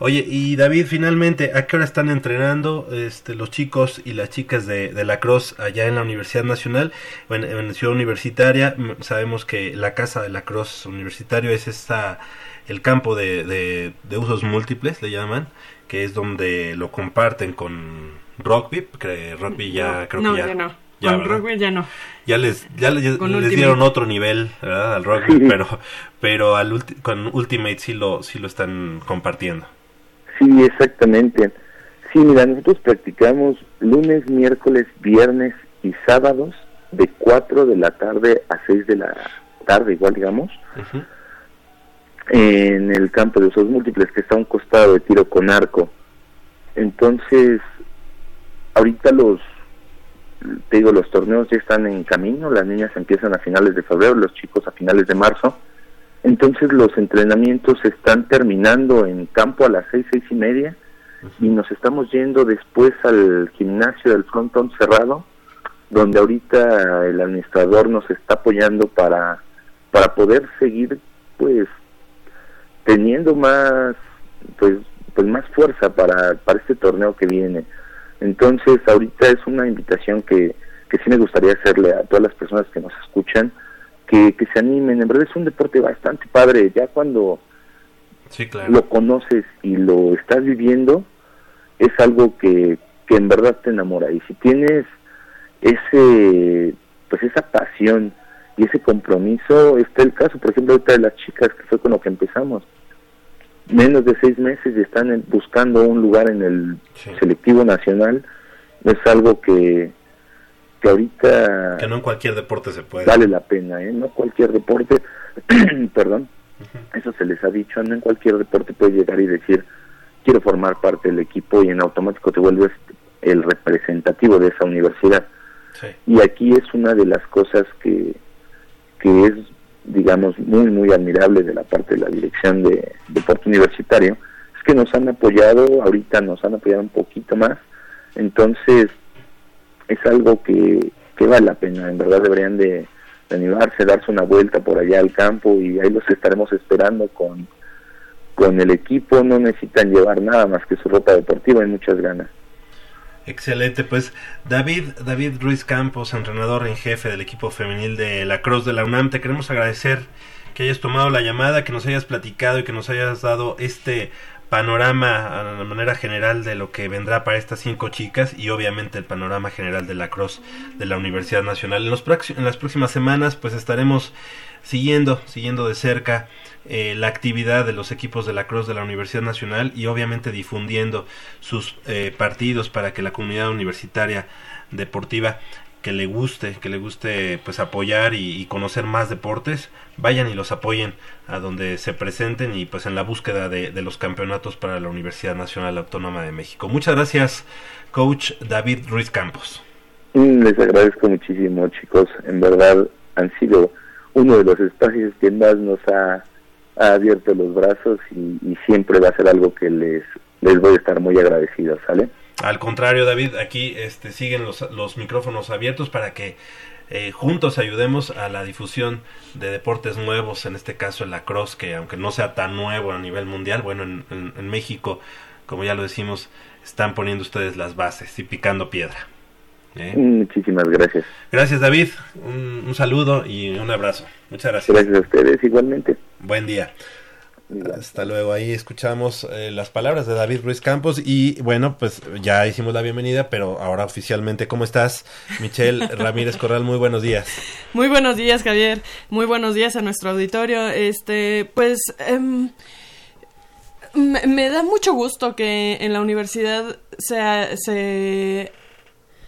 Oye, y David, finalmente, ¿a qué hora están entrenando este, los chicos y las chicas de, de la Cross allá en la Universidad Nacional, en, en Ciudad Universitaria? Sabemos que la casa de la Cross Universitario es esta, el campo de, de, de usos múltiples, le llaman, que es donde lo comparten con rugby, que rugby ya creo no, que ya, ya no. Ya, Con ¿verdad? rugby ya no. Ya les, ya les, les dieron otro nivel ¿verdad? al rugby, pero, pero al ulti- con Ultimate sí lo, sí lo están compartiendo. Sí, exactamente. Sí, mira, nosotros practicamos lunes, miércoles, viernes y sábados de 4 de la tarde a 6 de la tarde, igual digamos, en el campo de usos múltiples que está a un costado de tiro con arco. Entonces, ahorita los, te digo, los torneos ya están en camino, las niñas empiezan a finales de febrero, los chicos a finales de marzo. Entonces los entrenamientos se están terminando en campo a las seis, seis y media y nos estamos yendo después al gimnasio del frontón cerrado, donde ahorita el administrador nos está apoyando para, para poder seguir pues teniendo más pues pues más fuerza para, para este torneo que viene. Entonces ahorita es una invitación que, que sí me gustaría hacerle a todas las personas que nos escuchan, que, que se animen. En verdad es un deporte bastante padre, ya cuando Sí, claro. lo conoces y lo estás viviendo, es algo que, que en verdad te enamora. Y si tienes ese, pues esa pasión y ese compromiso, está el caso, por ejemplo, ahorita de las chicas, que fue con lo que empezamos. Menos de seis meses y están en- buscando un lugar en el Sí. selectivo nacional. Es algo que, que ahorita Que no en cualquier deporte se puede. vale la pena, ¿eh? No cualquier deporte, perdón, eso se les ha dicho, no en cualquier deporte puedes llegar y decir, quiero formar parte del equipo y en automático te vuelves el representativo de esa universidad. Sí. Y aquí es una de las cosas que, que es, digamos, muy, muy admirable de la parte de la dirección de deporte universitario, es que nos han apoyado, ahorita nos han apoyado un poquito más, entonces es algo que, que vale la pena, en verdad deberían de, de animarse, darse una vuelta por allá al campo y ahí los estaremos esperando con, con el equipo, no necesitan llevar nada más que su ropa deportiva, hay muchas ganas. Excelente, pues David, David Ruiz Campos, entrenador en jefe del equipo femenil de la Cruz de la UNAM, te queremos agradecer que hayas tomado la llamada, que nos hayas platicado y que nos hayas dado este panorama a la manera general de lo que vendrá para estas cinco chicas y obviamente el panorama general de la Cruz de la Universidad Nacional. En, los en las próximas semanas pues estaremos siguiendo, siguiendo de cerca eh, la actividad de los equipos de la Cruz de la Universidad Nacional y obviamente difundiendo sus eh, partidos para que la comunidad universitaria deportiva que le guste, que le guste pues apoyar y, conocer más deportes, vayan y los apoyen a donde se presenten y pues en la búsqueda de, de los campeonatos para la Universidad Nacional Autónoma de México. Muchas gracias, coach David Ruiz Campos. Les agradezco muchísimo, chicos. En verdad han sido uno de los espacios que más nos ha, ha abierto los brazos y, y siempre va a ser algo que les, les voy a estar muy agradecido, ¿sale? Al contrario, David, aquí este, siguen los, los micrófonos abiertos para que eh, juntos ayudemos a la difusión de deportes nuevos, en este caso el lacrosse, que aunque no sea tan nuevo a nivel mundial, bueno, en, en- en México, como ya lo decimos, están poniendo ustedes las bases y picando piedra. ¿Eh? Muchísimas gracias. Gracias, David. Un, un saludo y un abrazo. Muchas gracias. Gracias a ustedes igualmente. Buen día. Hasta luego. Ahí escuchamos eh, las palabras de David Ruiz Campos y bueno, pues ya hicimos la bienvenida, pero ahora oficialmente, ¿cómo estás? Michelle Ramírez Corral, muy buenos días. Muy buenos días, Javier. Muy buenos días a nuestro auditorio. Este, pues em, me, me da mucho gusto que en la universidad se, se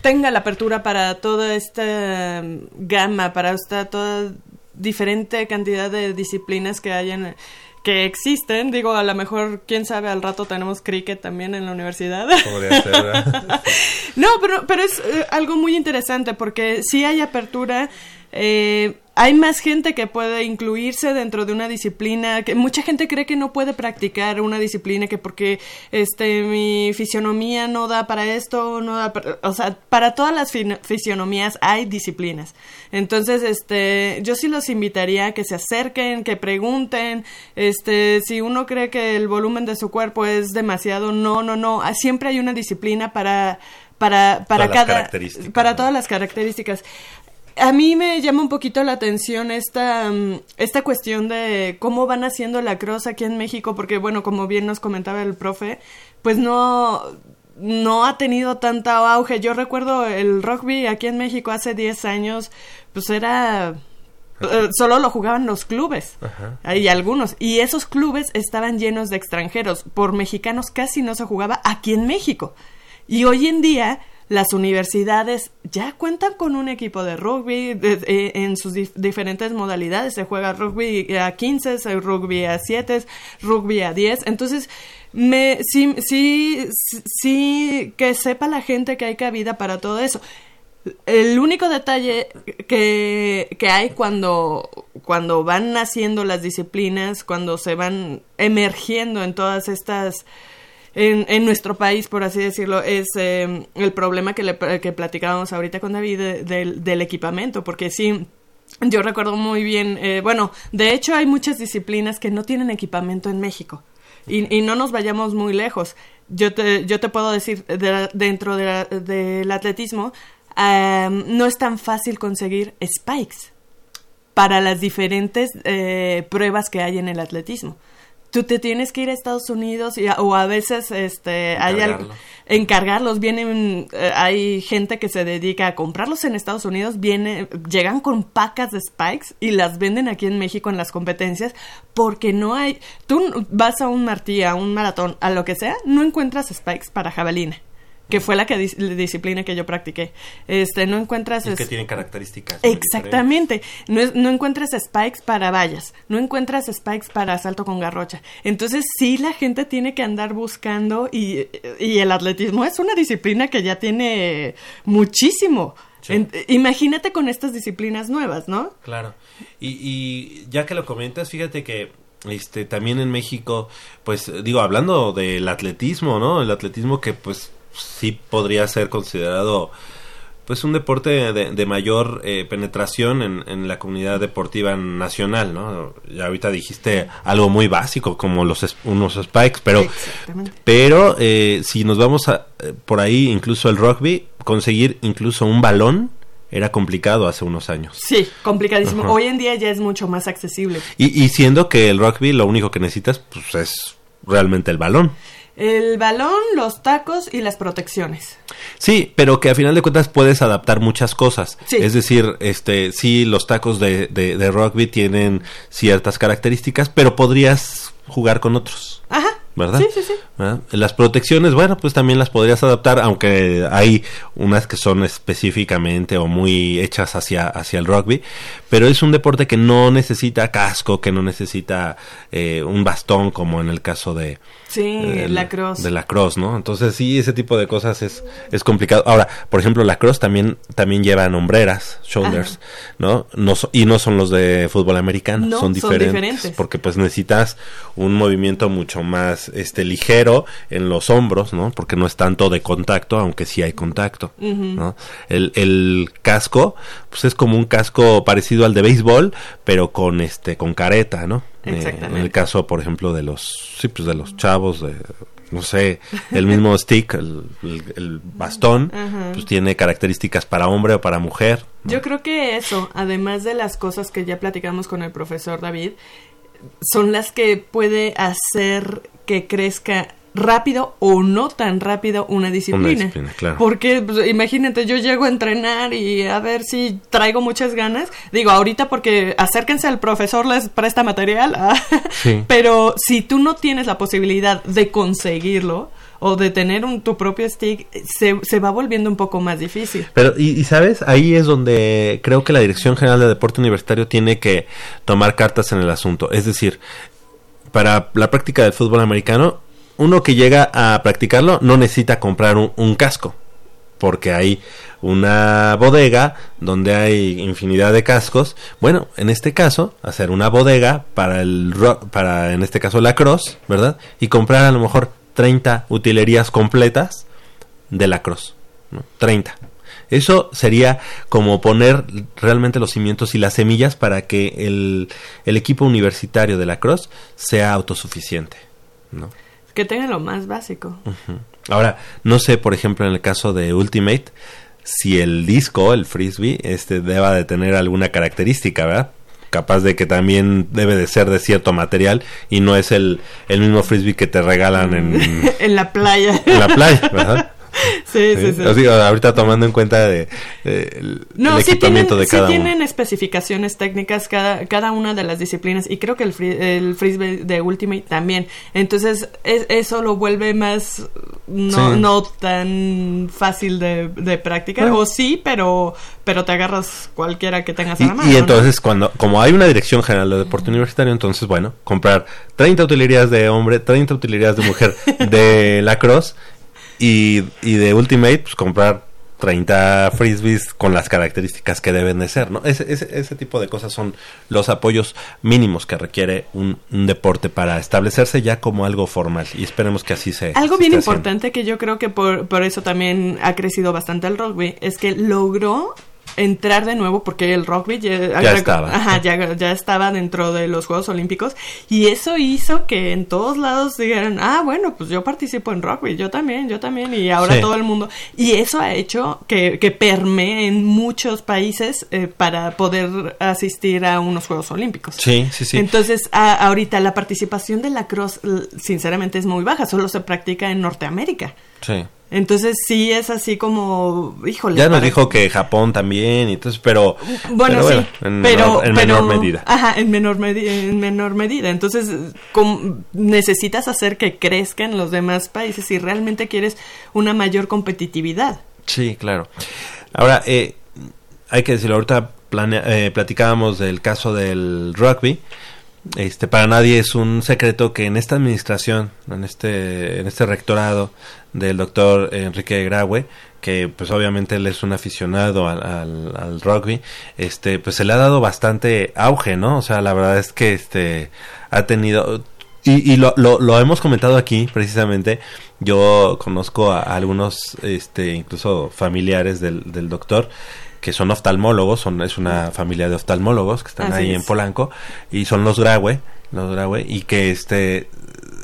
tenga la apertura para toda esta em, gama, para esta toda diferente cantidad de disciplinas que hay en que existen, digo, a lo mejor, quién sabe, al rato tenemos cricket también en la universidad. Podría ser, ¿verdad? No, pero, pero es eh, algo muy interesante porque si hay apertura, eh, hay más gente que puede incluirse dentro de una disciplina, que mucha gente cree que no puede practicar una disciplina que porque este mi fisionomía no da para esto, no da para- o sea, para todas las fisionomías hay disciplinas. Entonces, este, yo sí los invitaría a que se acerquen, que pregunten, este, si uno cree que el volumen de su cuerpo es demasiado, no, no, no, Ah, siempre hay una disciplina para para para Todas cada para todas las características. A mí me llama un poquito la atención esta, mm, esta cuestión de cómo van haciendo la cross aquí en México, porque bueno, como bien nos comentaba el profe, pues no, no ha tenido tanta auge. Yo recuerdo el rugby aquí en México hace 10 años, pues era eh, solo lo jugaban los clubes y algunos y esos clubes estaban llenos de extranjeros. Por mexicanos casi no se jugaba aquí en México. Y hoy en día las universidades ya cuentan con un equipo de rugby en sus diferentes modalidades. Se juega rugby a 15, rugby a 7, rugby a 10. Entonces, me, sí, sí, sí, que sepa la gente que hay cabida para todo eso. El único detalle que, que hay cuando, cuando van naciendo las disciplinas, cuando se van emergiendo en todas estas en, en, nuestro país, por así decirlo, es eh, el problema que, le, que platicábamos ahorita con David del, del equipamiento, porque sí, yo recuerdo muy bien, eh, bueno, de hecho hay muchas disciplinas que no tienen equipamiento en México. Y, y no nos vayamos muy lejos. Yo te, yo te puedo decir, dentro del atletismo, no es tan fácil conseguir spikes para las diferentes eh, pruebas que hay en el atletismo. Tú te tienes que ir a Estados Unidos y, o a veces este hay encargarlos vienen eh, hay gente que se dedica a comprarlos en Estados Unidos viene llegan con pacas de spikes y las venden aquí en México en las competencias porque no hay tú vas a un martí a un maratón a lo que sea no encuentras spikes para jabalina que fue la que disciplina que yo practiqué. Este, no encuentras... Es que tienen características. Exactamente. No, no encuentras spikes para vallas, no encuentras spikes para salto con garrocha. Entonces sí la gente tiene que andar buscando y, y el atletismo es una disciplina que ya tiene muchísimo. imagínate con estas disciplinas nuevas, ¿no? Claro. Y, y ya que lo comentas, fíjate que este también en México, pues digo, hablando del atletismo, ¿no? El atletismo que pues sí podría ser considerado pues un deporte de, mayor eh, penetración en, en, la comunidad deportiva nacional, ¿no? Ya ahorita dijiste algo muy básico como los unos spikes, pero pero eh, si nos vamos a, eh, por ahí incluso el rugby conseguir incluso un balón era complicado hace unos años. Sí, complicadísimo. Hoy en día ya es mucho más accesible. Y, y siendo que el rugby lo único que necesitas pues es realmente el balón el balón, los tacos y las protecciones. Sí, pero que a final de cuentas puedes adaptar muchas cosas. Es decir, este, sí, los tacos de, de, rugby tienen ciertas características, pero podrías jugar con otros. Ajá. ¿verdad? Sí, sí, sí. Las protecciones, bueno, pues también las podrías adaptar, aunque hay unas que son específicamente o muy hechas hacia, hacia el rugby, pero es un deporte que no necesita casco, que no necesita eh, un bastón como en el caso de, Sí, la cross. De la cross, ¿no? Entonces sí, ese tipo de cosas es, es complicado. Ahora, por ejemplo, la cross también, también llevan hombreras, shoulders, ¿no? no y no son los de fútbol americano, son, diferentes, Porque pues necesitas un movimiento mucho más este ligero en los hombros, ¿no? Porque no es tanto de contacto, aunque sí hay contacto, ¿no? El, el casco, pues es como un casco parecido al de béisbol, pero con este, con careta, ¿no? Eh, en el caso, por ejemplo, de los, sí, pues de los chavos, de, no sé, el mismo stick, el, bastón, pues tiene características para hombre o para mujer. Yo creo que eso, además de las cosas que ya platicamos con el profesor David, son las que puede hacer que crezca rápido o no tan rápido una disciplina. Porque pues, imagínate, yo llego a entrenar y a ver si traigo muchas ganas. Digo, ahorita porque acérquense al profesor, les presta material. Ah, pero si tú no tienes la posibilidad de conseguirlo o de tener un, tu propio stick, se, se, va volviendo un poco más difícil. Pero, y, y, sabes, ahí es donde creo que la Dirección General de Deporte Universitario tiene que tomar cartas en el asunto. Es decir, para la práctica del fútbol americano, uno que llega a practicarlo no necesita comprar un, casco, porque hay una bodega donde hay infinidad de cascos. Bueno, en este caso, hacer una bodega para el para en este caso la cross, ¿verdad? Y comprar a lo mejor 30 utilerías completas de la cross, ¿no? 30. Eso sería como poner realmente los cimientos y las semillas para que el, el equipo universitario de la cross sea autosuficiente, ¿no? Que tenga lo más básico. Ahora, no sé, por ejemplo, en el caso de Ultimate, si el disco, el frisbee, este deba de tener alguna característica, ¿verdad? capaz de que también debe de ser de cierto material y no es el, el mismo frisbee que te regalan en, en la playa. en la playa, ¿verdad? Sí, sí, sí. Ahorita tomando en cuenta de, de el, No, el sí tienen, de sí cada tienen uno. especificaciones técnicas cada, cada una de las disciplinas y creo que el, fri- el frisbee de Ultimate también. Entonces es- eso lo vuelve más no, Sí. no tan fácil de, de practicar. Bueno. O sí, pero pero te agarras cualquiera que tengas a la Y, mano. y ¿no? entonces, cuando como hay una dirección general de deporte universitario, entonces, bueno, comprar 30 utilerías de hombre, 30 utilerías de mujer de lacrosse y, y de Ultimate, pues comprar 30 frisbees con las características que deben de ser, ¿no? Ese, ese, ese tipo de cosas son los apoyos mínimos que requiere un, un deporte para establecerse ya como algo formal y esperemos que así se Algo se bien haciendo. importante que yo creo que por, por eso también ha crecido bastante el rugby es que logró entrar de nuevo porque el rugby ya, Ya estaba. Ajá, ya, ya estaba dentro de los Juegos Olímpicos y eso hizo que en todos lados dijeran, ah, bueno, pues yo participo en rugby, yo también, yo también y ahora Sí. todo el mundo. Y eso ha hecho que, que permee en muchos países eh, para poder asistir a unos Juegos Olímpicos. Sí, sí, sí. Entonces, a- ahorita la participación de la cross, sinceramente, es muy baja, solo se practica en Norteamérica. sí. Entonces, sí es así como, híjole. Ya nos dijo que Japón también, y entonces, pero Bueno, pero sí, en, pero, menor, en pero- menor medida. Ajá, en menor, en menor medida. Entonces, com- necesitas hacer que crezcan los demás países si realmente quieres una mayor competitividad. Sí, claro. Ahora, eh, hay que decirlo, ahorita eh, platicábamos del caso del rugby. Este, para nadie es un secreto que en esta administración, en este, en este rectorado del doctor Enrique Graue, que pues obviamente él es un aficionado al, al, al rugby, este, pues se le ha dado bastante auge, ¿no? O sea, la verdad es que este ha tenido y, y lo, lo, lo hemos comentado aquí precisamente. Yo conozco a, algunos, este, incluso familiares del, del doctor que son oftalmólogos, son, es una familia de oftalmólogos que están Así ahí es. en Polanco y son los Graue, los Graue y que este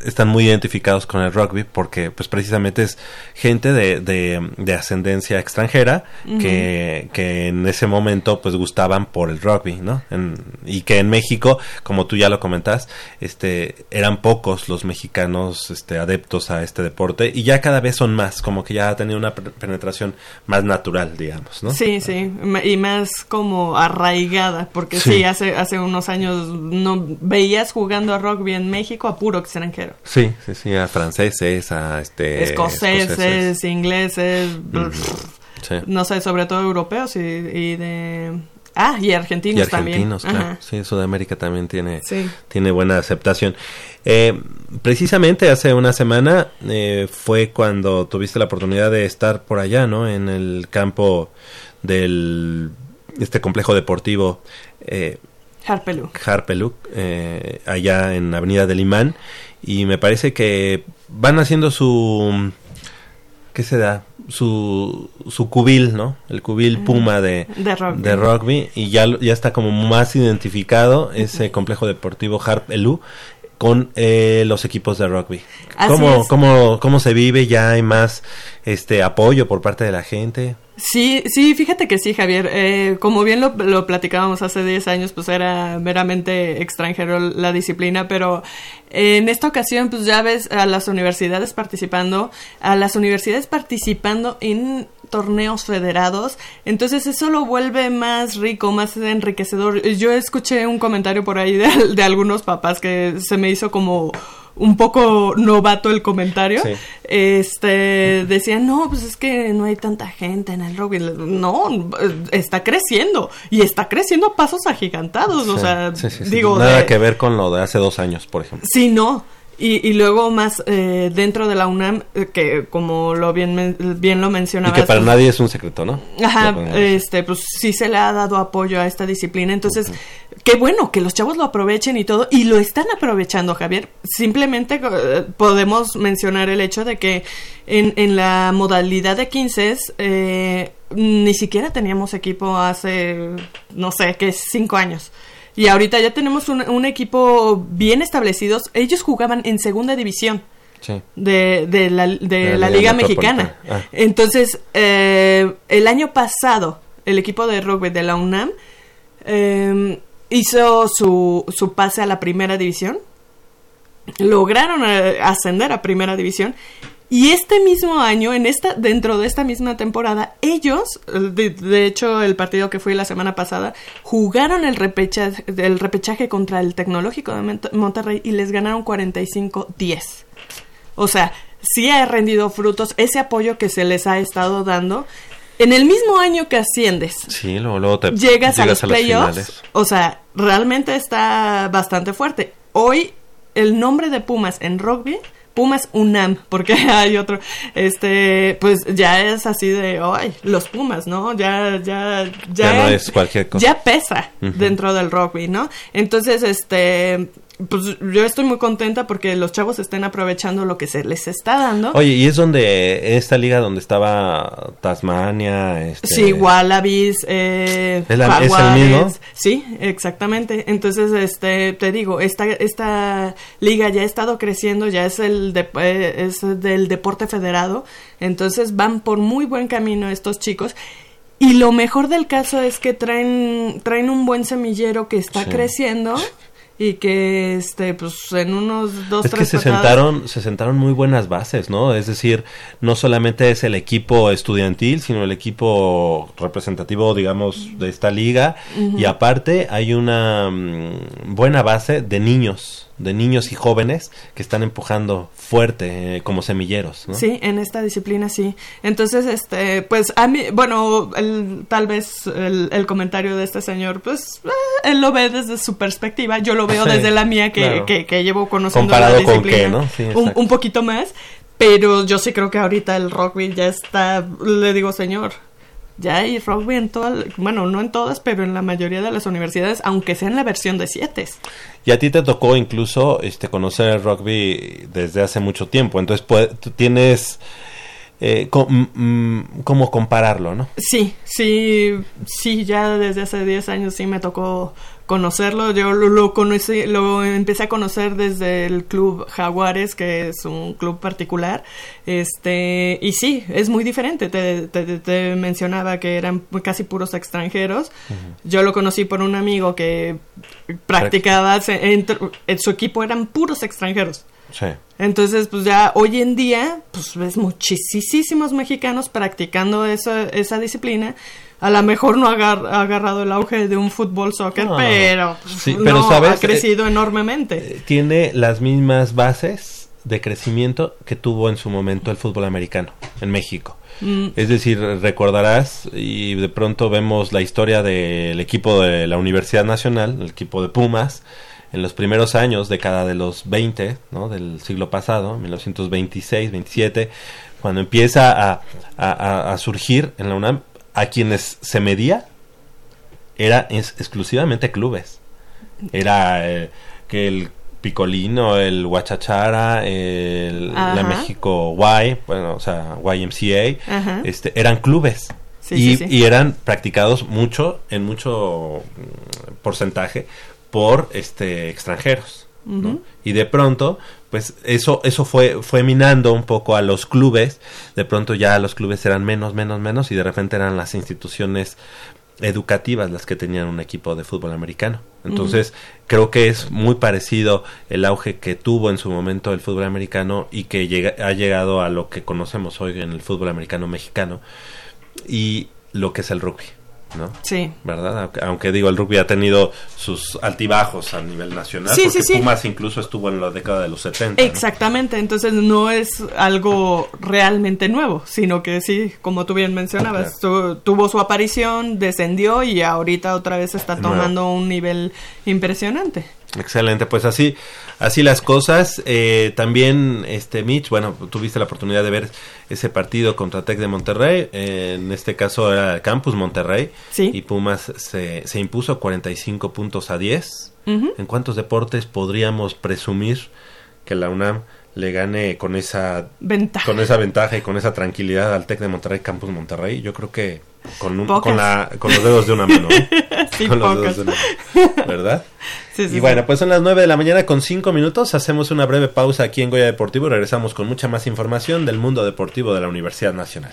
están muy identificados con el rugby porque pues precisamente es gente de, de, de ascendencia extranjera que, que en ese momento pues gustaban por el rugby, ¿no? En- y que en México, como tú ya lo comentas, este eran pocos los mexicanos este adeptos a este deporte y ya cada vez son más, como que ya ha tenido una penetración más natural, digamos, ¿no? Sí, sí, y más como arraigada, porque sí, Sí. hace, hace unos años no veías jugando a rugby en México a puro extranjero. Sí, sí, sí, a franceses, a este Escoceses, ingleses. Sí. no sé, sobre todo europeos y, y de... Ah, y Y argentinos, argentinos, también. claro. Sí, Sudamérica también tiene, Sí. tiene buena aceptación. Eh, precisamente hace una semana eh, fue cuando tuviste la oportunidad de estar por allá, ¿no? En el campo del este complejo deportivo eh, Harpelú. Harpeluk, eh, allá en Avenida del Imán. Y me parece que van haciendo su. ¿Qué se da? Su, su cubil, ¿no? El cubil Puma de, De rugby. de rugby. Y ya, ya está como más identificado ese complejo deportivo Harpelú con eh, los equipos de rugby. Así ¿Cómo, es. cómo, ¿Cómo se vive? ¿Ya hay más este apoyo por parte de la gente? Sí, sí, fíjate que sí, Javier. Eh, como bien lo, lo platicábamos hace 10 años, pues era meramente extranjero la disciplina, pero en esta ocasión, pues ya ves a las universidades participando, a las universidades participando en torneos federados, entonces eso lo vuelve más rico, más enriquecedor. Yo escuché un comentario por ahí de, de algunos papás que se me hizo como un poco novato el comentario. Sí. Este decían, no, pues es que no hay tanta gente en el rugby. No, está creciendo y está creciendo a pasos agigantados. o sea, sí. digo, Nada de- que ver con lo de hace dos años, por ejemplo. Sí, no. Y, y luego más eh, dentro de la UNAM, eh, que como lo bien, bien lo Y mencionabas. que para pues, nadie es un secreto, ¿no? Ajá, este, pues sí se le ha dado apoyo a esta disciplina. Entonces, qué bueno que los chavos lo aprovechen y todo, y lo están aprovechando, Javier. Simplemente eh, podemos mencionar el hecho de que en, en la modalidad de 15 eh, ni siquiera teníamos equipo hace, no sé, que cinco años. Y ahorita ya tenemos un, un equipo bien establecidos. Ellos jugaban en segunda división Sí. de, de la, de De la la Liga Liga Mexicana. Ah. Entonces, eh, el año pasado, el equipo de rugby de la UNAM eh, hizo su, su pase a la primera división. Lograron eh, ascender a primera división. Y este mismo año, en esta, dentro de esta misma temporada, ellos, de, de hecho, el partido que fue la semana pasada, jugaron el repechaje, el repechaje contra el Tecnológico de Mont- Monterrey y les ganaron 45-10. O sea, sí ha rendido frutos ese apoyo que se les ha estado dando. En el mismo año que asciendes, Sí, luego, luego te llegas, a los playoffs, o sea, realmente está bastante fuerte. Hoy el nombre de Pumas en rugby, Pumas UNAM, porque hay otro, este, pues ya es así de, ay, los Pumas, ¿no? Ya, ya, ya, Ya no es cualquier cosa. ya pesa dentro del rugby, ¿no? Entonces, este, pues yo estoy muy contenta porque los chavos estén aprovechando lo que se les está dando. Oye, y es donde, esta liga donde estaba Tasmania, este... Sí, Wallabies, eh, ¿Es la- es el mismo? Sí, exactamente. Entonces, este, te digo, esta, esta liga ya ha estado creciendo, ya es el de- eh, es del deporte federado. Entonces van por muy buen camino estos chicos. Y lo mejor del caso es que traen, traen un buen semillero que está Sí. creciendo y que, este, pues en unos dos, Es que tres se patadas- sentaron, se sentaron muy buenas bases, ¿no? Es decir, no solamente es el equipo estudiantil, sino el equipo representativo, digamos, de esta liga. Y aparte hay una mm, buena base de niños, de niños y jóvenes que están empujando fuerte eh, como semilleros, ¿no? Sí, en esta disciplina sí. Entonces, este, pues a mí, bueno, el- tal vez el, el comentario de este señor, pues eh, él lo ve desde su perspectiva, yo lo veo Sí, desde la mía que, claro. que, que llevo conociendo Comparado la con disciplina qué, ¿no? Sí, un, un poquito más, pero yo sí creo que ahorita el rugby ya está, le digo, señor, ya hay rugby en todas, bueno, no en todas, pero en la mayoría de las universidades, aunque sea en la versión de siete. Y a ti te tocó incluso este conocer el rugby desde hace mucho tiempo, entonces puede- tú tienes eh, co- mm, mm, cómo compararlo, ¿no? Sí, sí, sí, ya desde hace 10 años sí me tocó conocerlo. Yo lo, lo conocí, lo empecé a conocer desde el club Jaguares, que es un club particular. Este, y sí, es muy diferente. Te, te- te mencionaba que eran casi puros extranjeros. Yo lo conocí por un amigo que practicaba, se- en su equipo eran puros extranjeros. Sí. Entonces, pues ya hoy en día, pues ves muchísimos mexicanos practicando esa, esa disciplina. A lo mejor no ha agar- ha agarrado el auge de un fútbol soccer, No. pero, pues, Sí, no, pero, ¿sabes? ha crecido enormemente. Tiene las mismas bases de crecimiento que tuvo en su momento el fútbol americano en México. Mm. Es decir, recordarás y de pronto vemos la historia del equipo de la Universidad Nacional, el equipo de Pumas, en los primeros años, década de los 20, ¿no? del siglo pasado, 1926, 27, cuando empieza a- a surgir en la UNAM, a quienes se medía era exclusivamente clubes. Era eh, que el Picolino, el Guachachara, el, la. México Y, bueno, o sea, YMCA, Ajá. este, eran clubes. Sí, y, sí, sí. y eran practicados mucho, en mucho mm, porcentaje, por este extranjeros. Y de pronto, pues eso, eso fue, fue minando un poco a los clubes. De pronto ya los clubes eran menos, menos, menos, y de repente eran las instituciones educativas las que tenían un equipo de fútbol americano. Entonces, creo que es muy parecido el auge que tuvo en su momento el fútbol americano y que llega, ha llegado a lo que conocemos hoy en el fútbol americano mexicano y lo que es el rugby, ¿no? Sí. ¿Verdad? Aunque, digo, el rugby ha tenido sus altibajos a nivel nacional, Sí, porque sí, sí. Pumas incluso estuvo en la década de los 70. ¿no? Exactamente, entonces no es algo realmente nuevo, sino que sí, como tú bien mencionabas, tu- tuvo su aparición, descendió y ahorita otra vez está tomando un nivel impresionante. Excelente, pues así, así las cosas. Eh, también, este Mitch, bueno, tuviste la oportunidad de ver ese partido contra Tec de Monterrey. Eh, en este caso era Campus Monterrey. Sí. Y Pumas se, se impuso 45 puntos a 10. Ujú. ¿En cuántos deportes podríamos presumir que la UNAM le gane con esa Ventaja. con esa ventaja y con esa tranquilidad al Tec de Monterrey, Campus Monterrey? Yo creo que con, un- con, la, con los dedos de una mano. ¿eh? Sí, con los pocas. dedos de una mano, ¿Verdad? Sí, sí, y bueno, pues son las 9 de la mañana con 5 minutos. Hacemos una breve pausa aquí en Goya Deportivo y regresamos con mucha más información del mundo deportivo de la Universidad Nacional.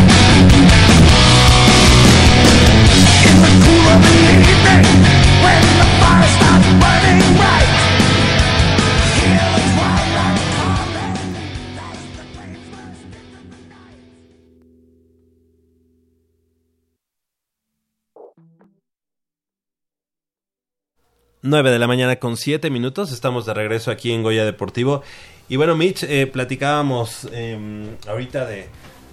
Nueve de la mañana con siete minutos. Estamos de regreso aquí en Goya Deportivo. Y bueno, Mitch, eh, platicábamos eh, ahorita de,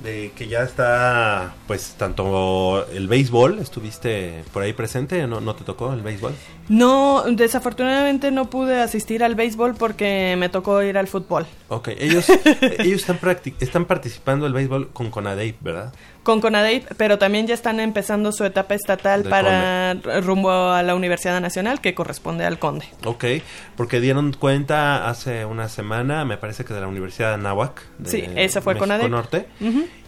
de que ya está, pues, tanto el béisbol. ¿Estuviste por ahí presente? ¿No, no te tocó el béisbol? No, desafortunadamente no pude asistir al béisbol porque me tocó ir al fútbol. Ok, ellos, ellos están, practic- están participando el béisbol con Conadeip, ¿verdad? Con Conadeip, pero también ya están empezando su etapa estatal Del para rumbo a la Universidad Nacional que corresponde al Conde. Ok, porque dieron cuenta hace una semana, me parece que de la Universidad de Anáhuac. de Sí, esa fue Conadep. Norte.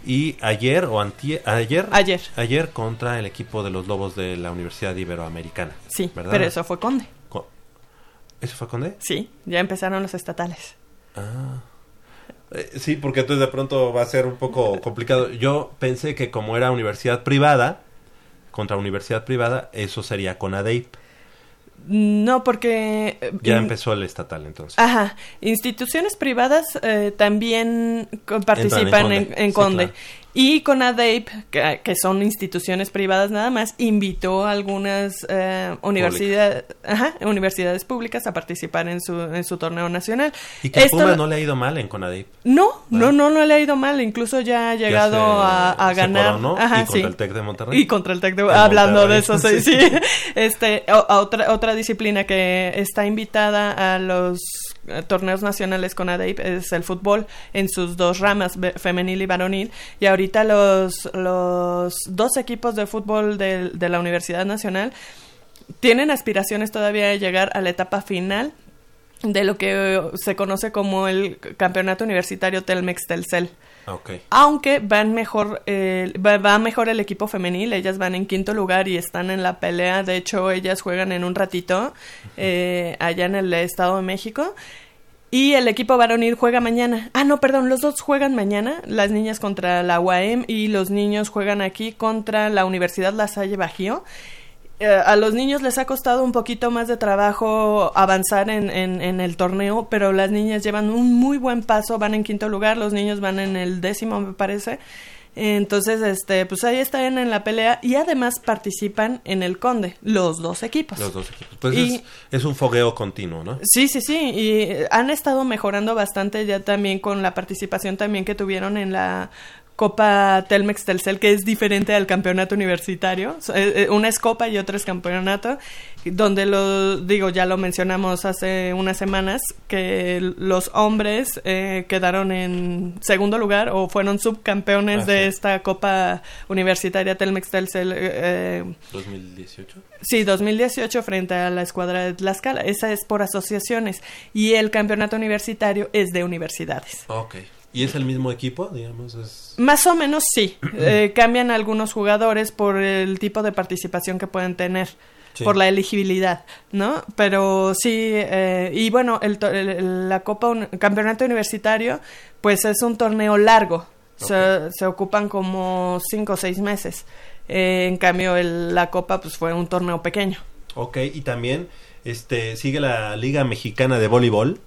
Y ayer o antier, ayer, Ayer. ayer contra el equipo de los Lobos de la Universidad Iberoamericana. Sí, ¿verdad? pero eso fue Conde. Co- ¿Eso fue Conde? Sí, ya empezaron los estatales. Ah. Eh, sí, porque entonces de pronto va a ser un poco complicado. Yo pensé que como era universidad privada, contra universidad privada, eso sería Conadeip. No, porque... eh, Ya empezó el estatal entonces. Ajá, instituciones privadas eh, también participan Conde. en, en Sí, Conde. claro. Y CONADEIP, que, que son instituciones privadas nada más, invitó a algunas eh, universidad- ajá, universidades públicas a participar en su, en su torneo nacional. Y que Esto- Pumas no le ha ido mal en Conadeip. no, no, no, no le ha ido mal. Incluso ya ha Ya llegado se- a, a se ganar. coronó Ajá, y contra sí. el Tec de Monterrey. Y contra el Tec de En Hablando de eso, sí, sí. Este, a otra, otra disciplina que está invitada a los torneos nacionales con ADEIP es el fútbol en sus dos ramas, femenil y varonil. Y ahorita los, los dos equipos de fútbol del- de, la Universidad Nacional tienen aspiraciones todavía de llegar a la etapa final de lo que eh, se conoce como el campeonato universitario Telmex Telcel. Aunque van mejor, eh, va, va mejor el equipo femenil, ellas van en quinto lugar y están en la pelea. De hecho, ellas juegan en un ratito eh, allá en el Estado de México. Y el equipo varonil juega mañana. Ah, no, perdón, los dos juegan mañana. Las niñas contra la UAM y los niños juegan aquí contra la Universidad La Salle Bajío. Eh, a los niños les ha costado un poquito más de trabajo avanzar en, en, en el torneo, pero las niñas llevan un muy buen paso, van en quinto lugar, los niños van en el décimo, me parece. Entonces, este, pues ahí están en la pelea y además participan en el Conde, los dos equipos. Los dos equipos. Pues Y- es, es un fogueo continuo, ¿no? Sí, sí, sí, y han estado mejorando bastante ya también con la participación también que tuvieron en la Copa Telmex Telcel, que es diferente al campeonato universitario. Eh, eh, Una es Copa y otra es campeonato, donde lo digo, ya lo mencionamos hace unas semanas, que los hombres eh, quedaron en segundo lugar o fueron subcampeones Ah, de esta Copa Universitaria Telmex Telcel. eh, 2018. Sí, 2018 frente a la escuadra de Tlaxcala. Esa es por asociaciones. Y el campeonato universitario es de universidades. Ok. ¿Y es el mismo equipo, digamos? Es... Más o menos sí. Eh, cambian algunos jugadores por el tipo de participación que pueden tener. Sí. Por la elegibilidad, ¿no? Pero sí, eh, y bueno, el, la Copa, Campeonato Universitario, pues es un torneo largo. se, se ocupan como cinco o seis meses. Eh, en cambio, el- la Copa pues fue un torneo pequeño. Ok, y también este sigue la Liga Mexicana de Voleibol,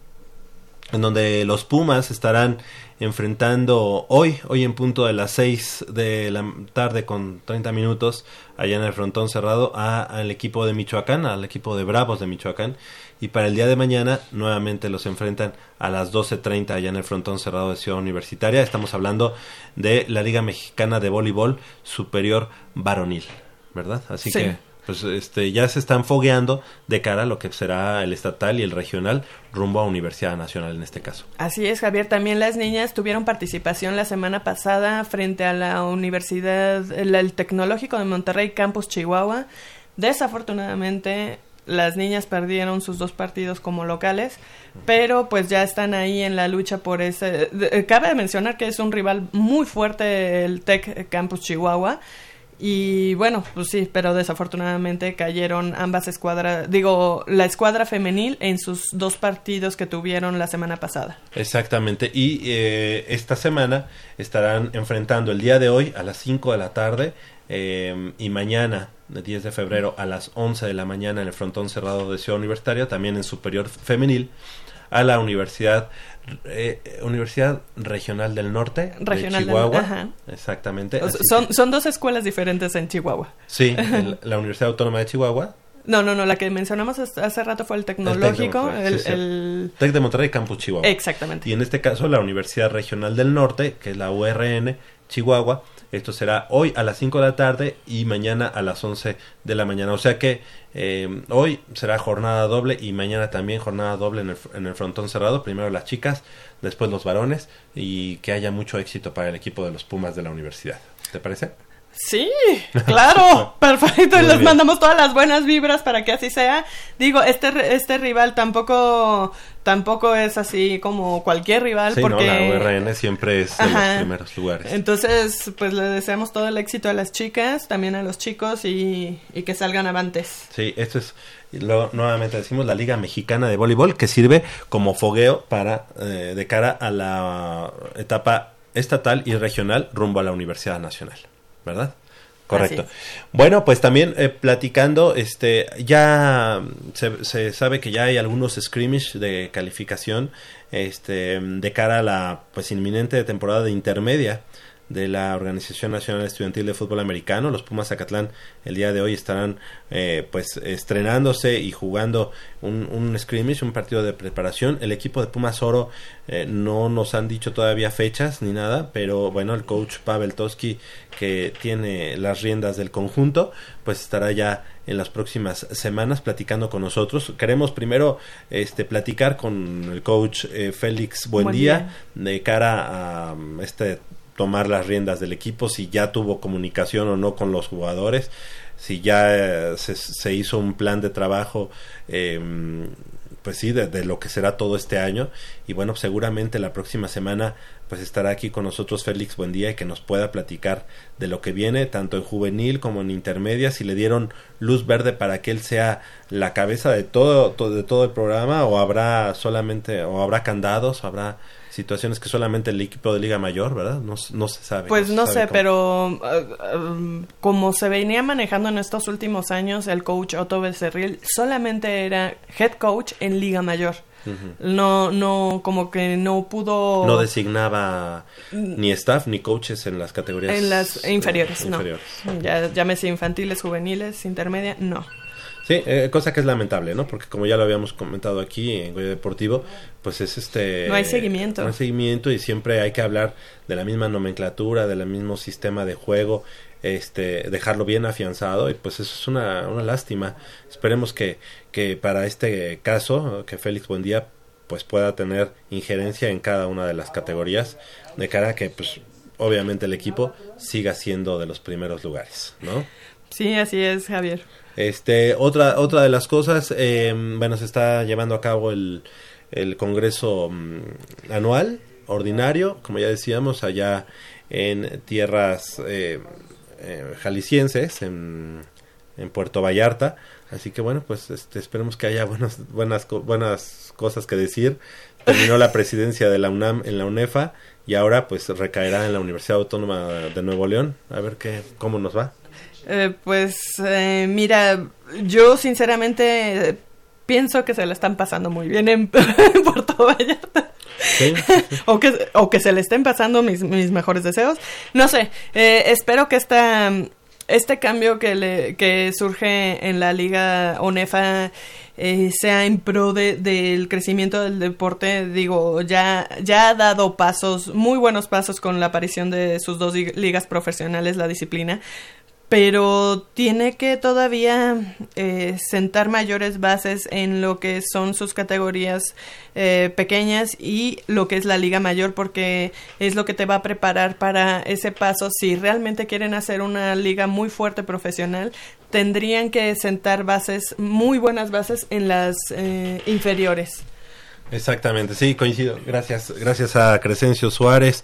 en donde los Pumas estarán enfrentando hoy, hoy en punto de las 6 de la tarde con 30 minutos, allá en el frontón cerrado, a- al equipo de Michoacán, al equipo de Bravos de Michoacán. Y para el día de mañana nuevamente los enfrentan a las 12.30 allá en el frontón cerrado de Ciudad Universitaria. Estamos hablando de la Liga Mexicana de Voleibol Superior Varonil, ¿verdad? Así Sí. que pues este ya se están fogueando de cara a lo que será el estatal y el regional rumbo a Universidad Nacional en este caso. Así es, Javier. También las niñas tuvieron participación la semana pasada frente a la Universidad, el, el Tecnológico de Monterrey, Campus Chihuahua. Desafortunadamente, las niñas perdieron sus dos partidos como locales, pero pues ya están ahí en la lucha por ese. eh, Cabe mencionar que es un rival muy fuerte el Tec Campus Chihuahua. Y bueno, pues sí, pero desafortunadamente cayeron ambas escuadras, digo, la escuadra femenil en sus dos partidos que tuvieron la semana pasada. Exactamente. Y eh, esta semana estarán enfrentando el día de hoy a las 5 de la tarde eh, y mañana, el 10 de febrero, a las 11 de la mañana en el frontón cerrado de Ciudad Universitaria, también en Superior Femenil, a la Universidad eh, Universidad Regional del Norte Regional de del- Chihuahua. ajá. Exactamente. O son, que- son dos escuelas diferentes en Chihuahua. sí, el- la Universidad Autónoma de Chihuahua. No, no, no, la que mencionamos hace rato fue el tecnológico. Monterrey, El, sí, sí. el- Tec de Monterrey, Campus Chihuahua. Exactamente. Y en este caso la Universidad Regional del Norte, que es la URN Chihuahua. Esto será hoy a las 5 de la tarde y mañana a las 11 de la mañana. O sea que eh, hoy será jornada doble y mañana también jornada doble en el, en el frontón cerrado. Primero las chicas, después los varones y que haya mucho éxito para el equipo de los Pumas de la universidad. ¿Te parece? Sí, claro, perfecto. Y Muy les bien. mandamos todas las buenas vibras para que así sea. Digo, este este rival tampoco tampoco es así como cualquier rival Sí, porque no, la URN siempre es de Ajá. los primeros lugares. Entonces, pues le deseamos todo el éxito a las chicas, también a los chicos y, y que salgan avantes. Sí, esto es, luego nuevamente decimos, la Liga Mexicana de Voleibol, que sirve como fogueo para, eh, de cara a la etapa estatal y regional rumbo a la Universidad Nacional, ¿verdad? Correcto. Bueno, pues también eh, platicando, este, ya se, se sabe que ya hay algunos scrimmage de calificación, este, de cara a la, pues, inminente temporada de intermedia de la Organización Nacional Estudiantil de Fútbol Americano. Los Pumas Zacatlán el día de hoy estarán eh, pues estrenándose y jugando un, un scrimmage, un partido de preparación. El equipo de Pumas Oro eh, no nos han dicho todavía fechas ni nada, pero bueno, el coach Pavel Toski que tiene las riendas del conjunto, pues estará ya en las próximas semanas platicando con nosotros. Queremos primero este platicar con el coach eh, Félix Buendía de cara a este tomar las riendas del equipo, si ya tuvo comunicación o no con los jugadores, si ya eh, se, se hizo un plan de trabajo, eh, pues sí, de, lo que será todo este año. Y bueno, seguramente la próxima semana pues estará aquí con nosotros Félix Buendía y que nos pueda platicar de lo que viene, tanto en juvenil como en intermedia, si le dieron luz verde para que él sea la cabeza de todo, todo- de todo el programa, o habrá solamente, o habrá candados, o habrá situaciones que solamente el equipo de Liga Mayor, ¿verdad? No, no se sabe. Pues no sé, cómo. pero uh, um, como se venía manejando en estos últimos años, el coach Otto Becerril solamente era head coach en Liga Mayor. No, no, como que no pudo... No designaba ni staff ni coaches en las categorías en las eh, inferiores, no. inferiores. Ya, llámese infantiles, juveniles, intermedia, no. Sí, eh, cosa que es lamentable, ¿no? Porque como ya lo habíamos comentado aquí en Goya Deportivo, pues es este... No hay seguimiento. No hay seguimiento y siempre hay que hablar de la misma nomenclatura, del mismo sistema de juego, este, dejarlo bien afianzado y pues eso es una, una lástima. Esperemos que, que para este caso, que Félix Buendía pues pueda tener injerencia en cada una de las categorías de cara a que pues obviamente el equipo siga siendo de los primeros lugares, ¿no? Sí, así es, Javier. Este, otra, otra de las cosas, eh, bueno, se está llevando a cabo el, el Congreso mm, anual, ordinario, como ya decíamos, allá en tierras eh, eh, jaliscienses, en, en Puerto Vallarta. Así que bueno, pues este, esperemos que haya buenas, buenas, buenas cosas que decir. Terminó la presidencia de la UNAM en la UNEFA y ahora pues recaerá en la Universidad Autónoma de Nuevo León. A ver qué, cómo nos va. Eh, pues eh, mira, yo sinceramente pienso que se la están pasando muy bien en, Puerto Vallarta. o, que, o que se le estén pasando mis, mis mejores deseos. No sé, eh, espero que esta, este cambio que, le, que surge en la liga ONEFA eh, sea en pro de, del crecimiento del deporte. Digo, ya, ya ha dado pasos, muy buenos pasos con la aparición de sus dos ligas profesionales, la disciplina pero tiene que todavía eh, sentar mayores bases en lo que son sus categorías eh, pequeñas y lo que es la liga mayor porque es lo que te va a preparar para ese paso. Si realmente quieren hacer una liga muy fuerte profesional tendrían que sentar bases muy buenas bases en las eh, inferiores. Exactamente sí coincido. Gracias gracias a Crescencio Suárez.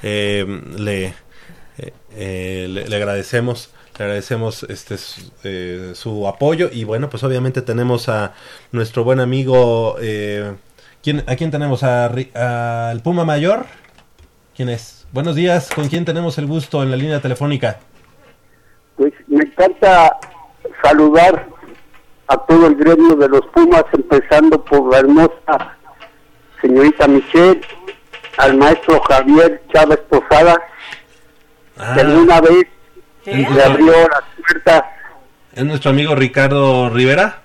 Le, le agradecemos le agradecemos este eh, su apoyo y bueno, pues obviamente tenemos a nuestro buen amigo, eh, ¿quién, ¿a quién tenemos? ¿Al Puma Mayor? ¿Quién es? Buenos días, ¿con quién tenemos el gusto en la línea telefónica? Pues me encanta saludar a todo el gremio de los Pumas, empezando por la hermosa señorita Michelle, al maestro Javier Chávez Posada, Ah. que alguna vez le abrió las puertas ¿Es nuestro amigo Ricardo Rivera?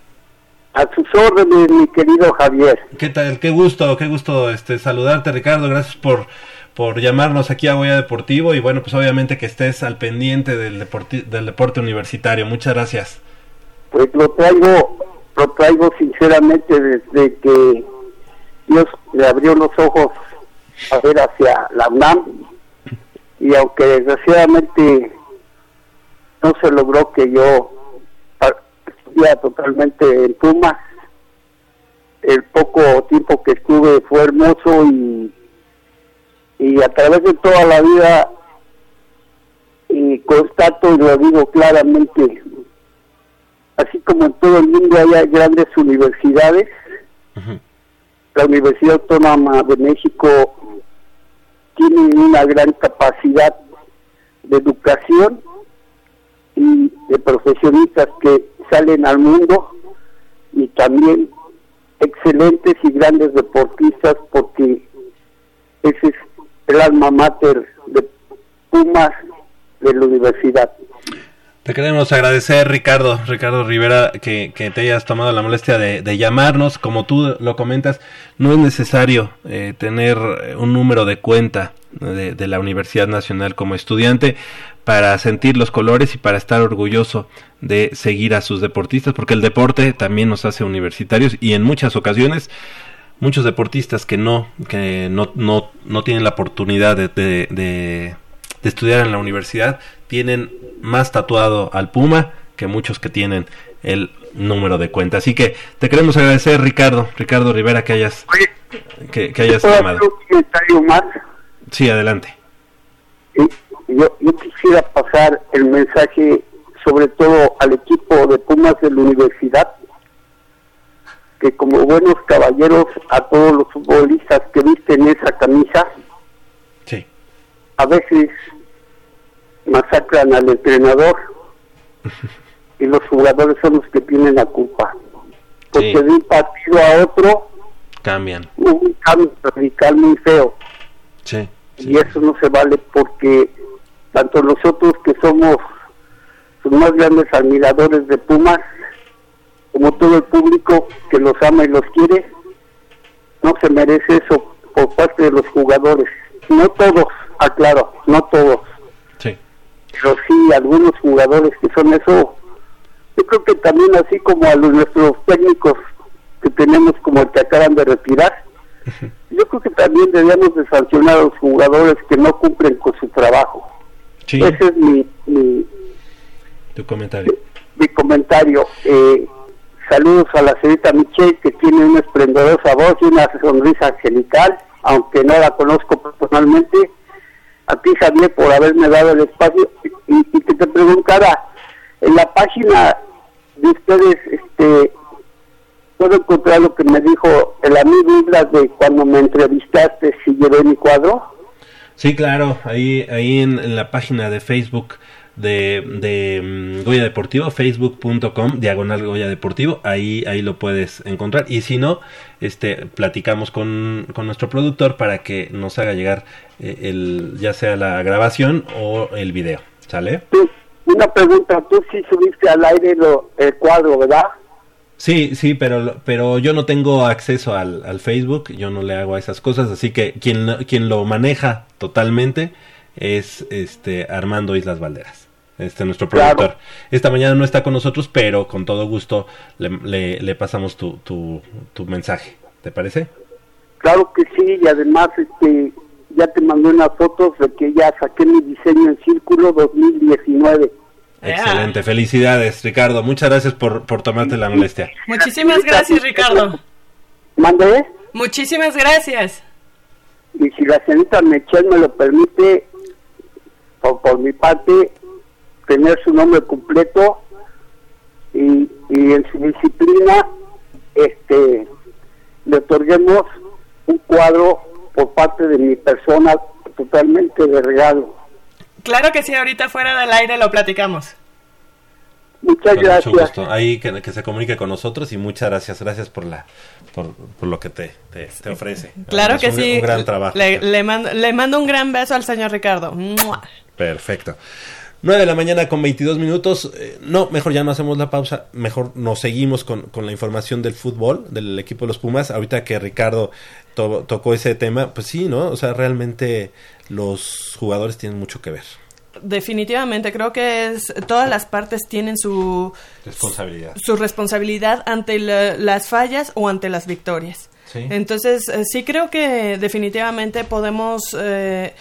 a sus órdenes, mi querido Javier. ¿Qué tal? Qué gusto, qué gusto este saludarte Ricardo, gracias por por llamarnos aquí a Goya Deportivo y bueno, pues obviamente que estés al pendiente del deporti del deporte universitario. Muchas gracias. Pues lo traigo, lo traigo sinceramente desde que Dios le abrió los ojos a ver hacia la UNAM y aunque desgraciadamente no se logró que yo estuviera totalmente en Pumas, el poco tiempo que estuve fue hermoso y, y a través de toda la vida y constato y lo digo claramente, así como en todo el mundo hay grandes universidades, la Universidad Autónoma de México tiene una gran capacidad de educación y de profesionistas que salen al mundo y también excelentes y grandes deportistas porque ese es el alma mater de Pumas de la universidad. Te queremos agradecer, Ricardo, Ricardo Rivera, que, te hayas tomado la molestia de, llamarnos. Como tú lo comentas, no es necesario eh, tener un número de cuenta de, de la Universidad Nacional como estudiante para sentir los colores y para estar orgulloso de seguir a sus deportistas, porque el deporte también nos hace universitarios y en muchas ocasiones muchos deportistas que no que no, no, no tienen la oportunidad de, de, de, de estudiar en la universidad tienen más tatuado al Puma que muchos que tienen el número de cuenta. Así que te queremos agradecer, Ricardo, Ricardo Rivera, que hayas, que, que hayas ¿Puedo llamado. hacer un comentario más? Sí, adelante. Sí, Yo, yo quisiera pasar el mensaje sobre todo al equipo de Pumas de la universidad, que como buenos caballeros a todos los futbolistas que visten esa camisa, Sí. a veces masacran al entrenador y los jugadores son los que tienen la culpa. Porque Sí. de un partido a otro Cambian. un cambio radical muy feo. Sí. y eso no se vale porque tanto nosotros que somos los más grandes admiradores de Pumas como todo el público que los ama y los quiere no se merece eso por parte de los jugadores no todos aclaro no todos Sí. pero sí algunos jugadores que son eso yo creo que también así como a los nuestros técnicos que tenemos como el que acaban de retirar yo creo que también debíamos de sancionar a los jugadores que no cumplen con su trabajo. Sí. Ese es mi, mi, Tu comentario. mi comentario. Eh, saludos a la señorita Michelle, que tiene una esplendorosa voz y una sonrisa angelical, aunque no la conozco personalmente. A ti, Javier, por haberme dado el espacio. Y, y que te preguntara, en la página de ustedes, este puedo encontrar lo que me dijo el amigo Islas de cuando me entrevistaste si llevé mi cuadro. Sí, claro, ahí, ahí en, la página de Facebook de, de mm, Goya Deportivo, facebook.com, diagonal Goya Deportivo, ahí, ahí lo puedes encontrar. Y si no, este, platicamos con, con nuestro productor para que nos haga llegar eh, el, ya sea la grabación o el video. ¿Sale? Una pregunta, tú sí subiste al aire lo- el cuadro, ¿verdad? Sí, sí, pero, pero yo no tengo acceso al, al Facebook, yo no le hago a esas cosas, así que quien, lo- quien lo maneja totalmente es este Armando Islas Valderas, este nuestro Claro. productor. Esta mañana no está con nosotros, pero con todo gusto le, le- le pasamos tu, tu, tu mensaje, ¿te parece? Claro que sí, y además este ya te mandé unas fotos de que ya saqué mi diseño en Círculo 2019. Excelente, felicidades Ricardo, muchas gracias por, por tomarte la molestia. Muchísimas gracias, Ricardo. ¿Mandé? Muchísimas gracias. Y si la señorita Mechel me lo permite, por, por mi parte, tener su nombre completo y, y en su disciplina, este, le otorguemos un cuadro por parte de mi persona totalmente de regalo. Claro que sí, ahorita fuera del aire lo platicamos. Muchas Con gracias. mucho gusto. Ahí que, que se comunique con nosotros y muchas gracias, gracias por la por, por lo que te, te, te ofrece. Claro Es que un- sí. Un gran trabajo. Le, le mando, le mando un gran beso al señor Ricardo. ¡Mua! Perfecto. 9 de la mañana con 22 minutos. Eh, no, mejor ya no hacemos la pausa. Mejor nos seguimos con, con la información del fútbol, del equipo de los Pumas. Ahorita que Ricardo to- tocó ese tema, pues sí, ¿no? O sea, realmente los jugadores tienen mucho que ver. Definitivamente, creo que es todas las partes tienen su, Responsabilidad. su responsabilidad ante la- las fallas o ante las victorias. Sí. Entonces, eh, sí creo que definitivamente podemos eh,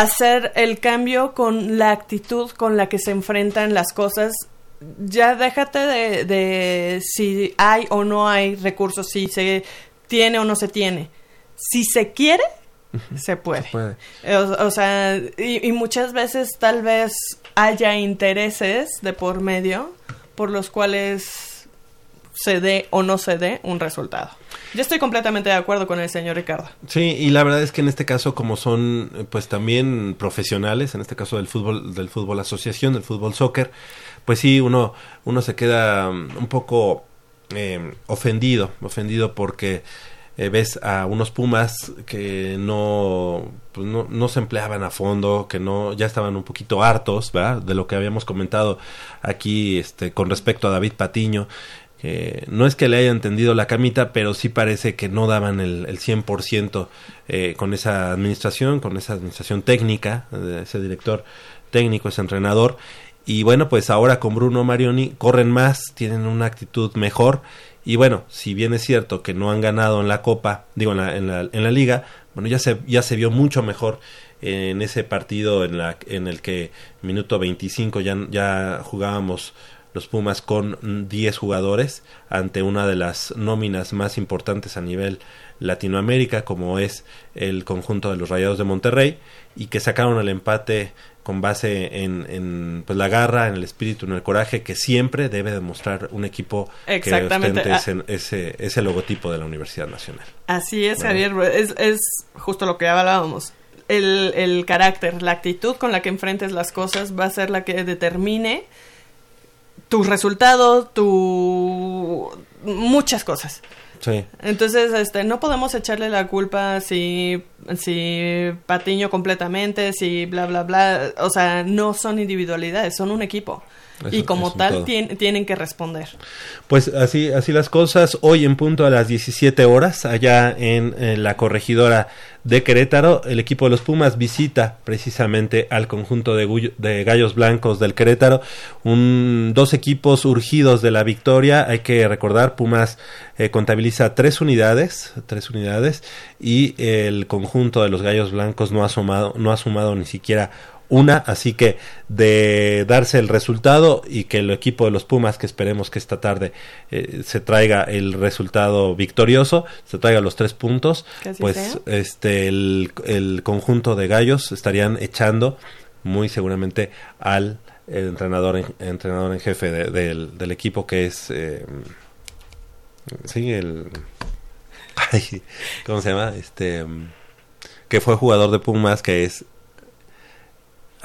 hacer el cambio con la actitud con la que se enfrentan las cosas. Ya déjate de, de si hay o no hay recursos, si se tiene o no se tiene. Si se quiere, se puede. puede. O, o sea, y, y muchas veces tal vez haya intereses de por medio por los cuales se dé o no se dé un resultado. Yo estoy completamente de acuerdo con el señor Ricardo. Sí, y la verdad es que en este caso, como son pues también profesionales, en este caso del fútbol, del fútbol asociación, del fútbol soccer, pues sí, uno, uno se queda mm, un poco eh, ofendido, ofendido porque eh, ves a unos Pumas que no, pues no, no se empleaban a fondo, que no, ya estaban un poquito hartos, ¿verdad? De lo que habíamos comentado aquí, este, con respecto a David Patiño, que no es que le hayan tendido la camita, pero sí parece que no daban el, el 100% eh, con esa administración, con esa administración técnica, eh, ese director técnico, ese entrenador. Y bueno, pues ahora con Bruno Marioni corren más, tienen una actitud mejor. Y bueno, si bien es cierto que no han ganado en la Copa, digo en la, en la, en la Liga, bueno, ya se, ya se vio mucho mejor en ese partido en, la, en el que minuto 25 ya, ya jugábamos los Pumas con mm, 10 jugadores ante una de las nóminas más importantes a nivel Latinoamérica como es el conjunto de los Rayados de Monterrey y que sacaron el empate con base en, en, pues la garra, en el espíritu, en el coraje que siempre debe demostrar un equipo Exactamente. que Ah. ostente ese, ese, ese logotipo de la Universidad Nacional. Así es. Javier. Es, es justo lo que hablábamos. El, el carácter, la actitud con la que enfrentes las cosas va a ser la que determine tu resultado, tu... muchas cosas. Sí. Entonces, este, no podemos echarle la culpa si, si Patiño completamente, si bla, bla, bla. O sea, no son individualidades, son un equipo. Eso y como tal, tien- tienen que responder. Pues así, así las cosas. Hoy en punto a las 17 horas, allá en, en la corregidora de Querétaro, el equipo de los Pumas visita precisamente al conjunto de Gallos Blancos del Querétaro. Un, dos equipos urgidos de la victoria. Hay que recordar, Pumas eh, contabiliza tres unidades, tres unidades, y el conjunto de los Gallos Blancos no ha sumado, no ha sumado ni siquiera una, así que de darse el resultado y que el equipo de los Pumas, que esperemos que esta tarde eh, se traiga el resultado victorioso, se traiga los tres puntos, pues sea. este el, el conjunto de gallos estarían echando muy seguramente al eh, entrenador en, entrenador en jefe de- del, del equipo que es eh, sí el ay, ¿cómo se llama? este que fue jugador de Pumas, que es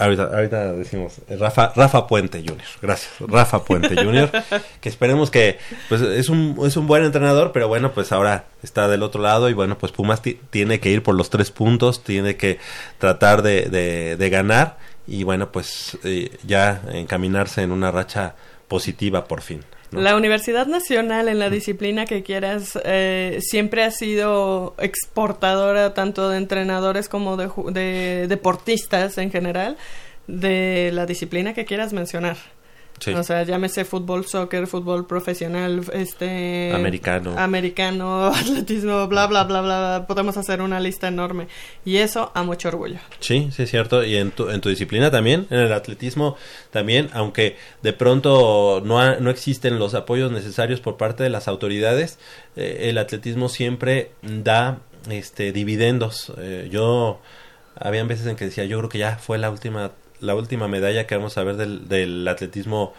Ahorita, ahorita decimos Rafa, Rafa Puente Jr. Gracias, Rafa Puente Jr. que esperemos que pues es un, es un buen entrenador, pero bueno, pues ahora está del otro lado y bueno, pues Pumas tiene que ir por los tres puntos, tiene que tratar de, de, de ganar y bueno, pues eh, ya encaminarse en una racha positiva por fin. La Universidad Nacional en la disciplina que quieras eh, siempre ha sido exportadora tanto de entrenadores como de, de deportistas en general de la disciplina que quieras mencionar. O sea, llámese fútbol, soccer, fútbol profesional, este... Americano. Americano, atletismo, bla, bla, bla, bla. Podemos hacer una lista enorme. Y eso a mucho orgullo. Sí, sí es cierto. Y en tu, en tu disciplina también, en el atletismo también, aunque de pronto no, no existen los apoyos necesarios por parte de las autoridades, eh, el atletismo siempre da este dividendos. Eh, yo... Habían veces en que decía, yo creo que ya fue la última la última medalla que vamos a ver del, del atletismo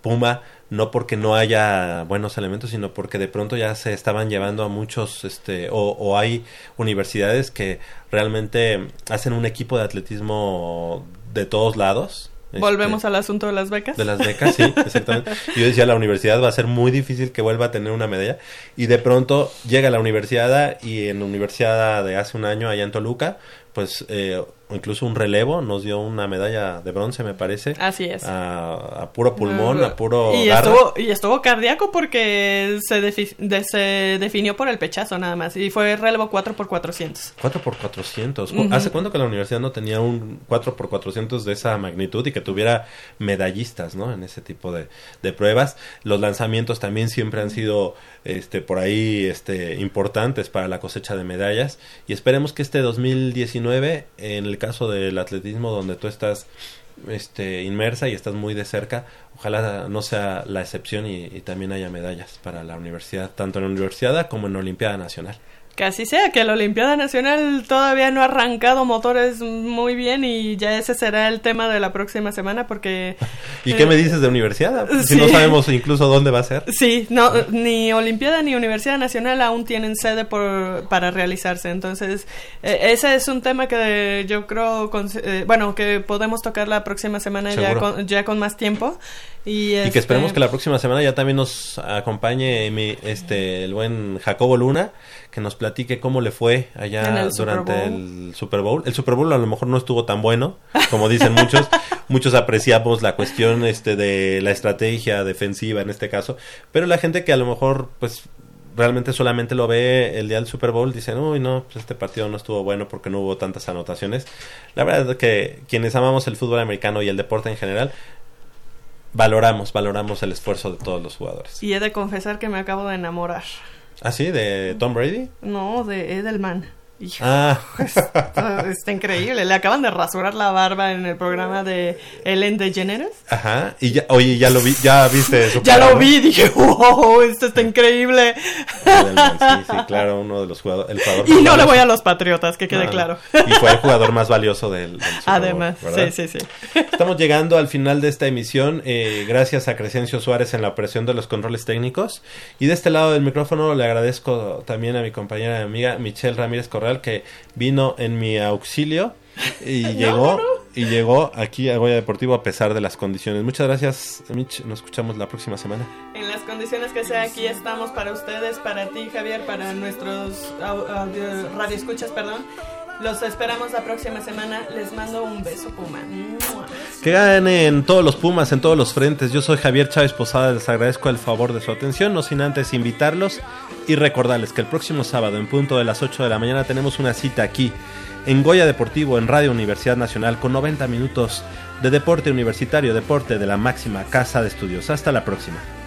Puma, no porque no haya buenos elementos, sino porque de pronto ya se estaban llevando a muchos, este, o, o, hay universidades que realmente hacen un equipo de atletismo de todos lados. Volvemos este, al asunto de las becas. De las becas, sí, exactamente. Yo decía, la universidad va a ser muy difícil que vuelva a tener una medalla. Y de pronto llega la universidad y en la universidad de hace un año allá en Toluca, pues eh, incluso un relevo, nos dio una medalla de bronce, me parece. Así es. A, puro pulmón, a puro. Y estuvo, y estuvo cardíaco porque se, de, se definió por el pechazo nada más. Y fue relevo 4x400. 4x400. Uh -huh. ¿Hace cuánto que la universidad no tenía un 4x400 de esa magnitud y que tuviera medallistas, ¿no? En ese tipo de, de pruebas. Los lanzamientos también siempre han sido este, por ahí este, importantes para la cosecha de medallas. Y esperemos que este 2019, en el caso del atletismo donde tú estás este, inmersa y estás muy de cerca, ojalá no sea la excepción y, y, también haya medallas para la universidad, tanto en la universidad como en la Olimpiada Nacional. Que así sea, que la Olimpiada Nacional todavía no ha arrancado motores muy bien y ya ese será el tema de la próxima semana porque... ¿Y eh, qué me dices de universidad? Si sí. no sabemos incluso dónde va a ser. Sí, no, ni Olimpiada ni Universidad Nacional aún tienen sede por, para realizarse. Entonces, eh, ese es un tema que yo creo, con, eh, bueno, que podemos tocar la próxima semana ya con, ya con más tiempo. Y, este... y, que esperemos que la próxima semana ya también nos acompañe mi, este, el buen Jacobo Luna, que nos platique cómo le fue allá el durante el Super Bowl. El Super Bowl a lo mejor no estuvo tan bueno, como dicen muchos. muchos apreciamos la cuestión este, de la estrategia defensiva en este caso, pero la gente que a lo mejor pues realmente solamente lo ve el día del Super Bowl, dicen, uy, no, pues este partido no estuvo bueno porque no hubo tantas anotaciones. La verdad es que quienes amamos el fútbol americano y el deporte en general, valoramos, valoramos el esfuerzo de todos los jugadores. Y he de confesar que me acabo de enamorar. ¿Ah, sí? ¿De Tom Brady? No, de Edelman. Hijo, ah. está, está, increíble. Le acaban de rasurar la barba en el programa de Ellen DeGeneres. Ajá. Y ya, oye, ya lo vi, ya viste eso. ya lo vi, dije, wow, esto está increíble. sí, sí, claro, uno de los jugadores. El jugador y no le voy a los Patriotas, que quede no, claro. Y fue el jugador más valioso del, del Super Además, sí, sí, sí. Estamos llegando al final de esta emisión. Eh, gracias a Crescencio Suárez en la operación de los controles técnicos. Y de este lado del micrófono le agradezco también a mi compañera y amiga Michelle Ramírez Correa que vino en mi auxilio y no, llegó no, no. y llegó aquí a Goya Deportivo a pesar de las condiciones. Muchas gracias, Mitch. Nos escuchamos la próxima semana. En las condiciones que sea, aquí estamos para ustedes, para ti, Javier, para nuestros audio, radioescuchas, perdón. Los esperamos la próxima semana. Les mando un beso, Puma. Que ganen todos los Pumas en todos los frentes. Yo soy Javier Chávez Posada. Les agradezco el favor de su atención. No sin antes invitarlos y recordarles que el próximo sábado, en punto de las 8 de la mañana, tenemos una cita aquí en Goya Deportivo, en Radio Universidad Nacional, con 90 minutos de deporte universitario, deporte de la máxima casa de estudios. Hasta la próxima.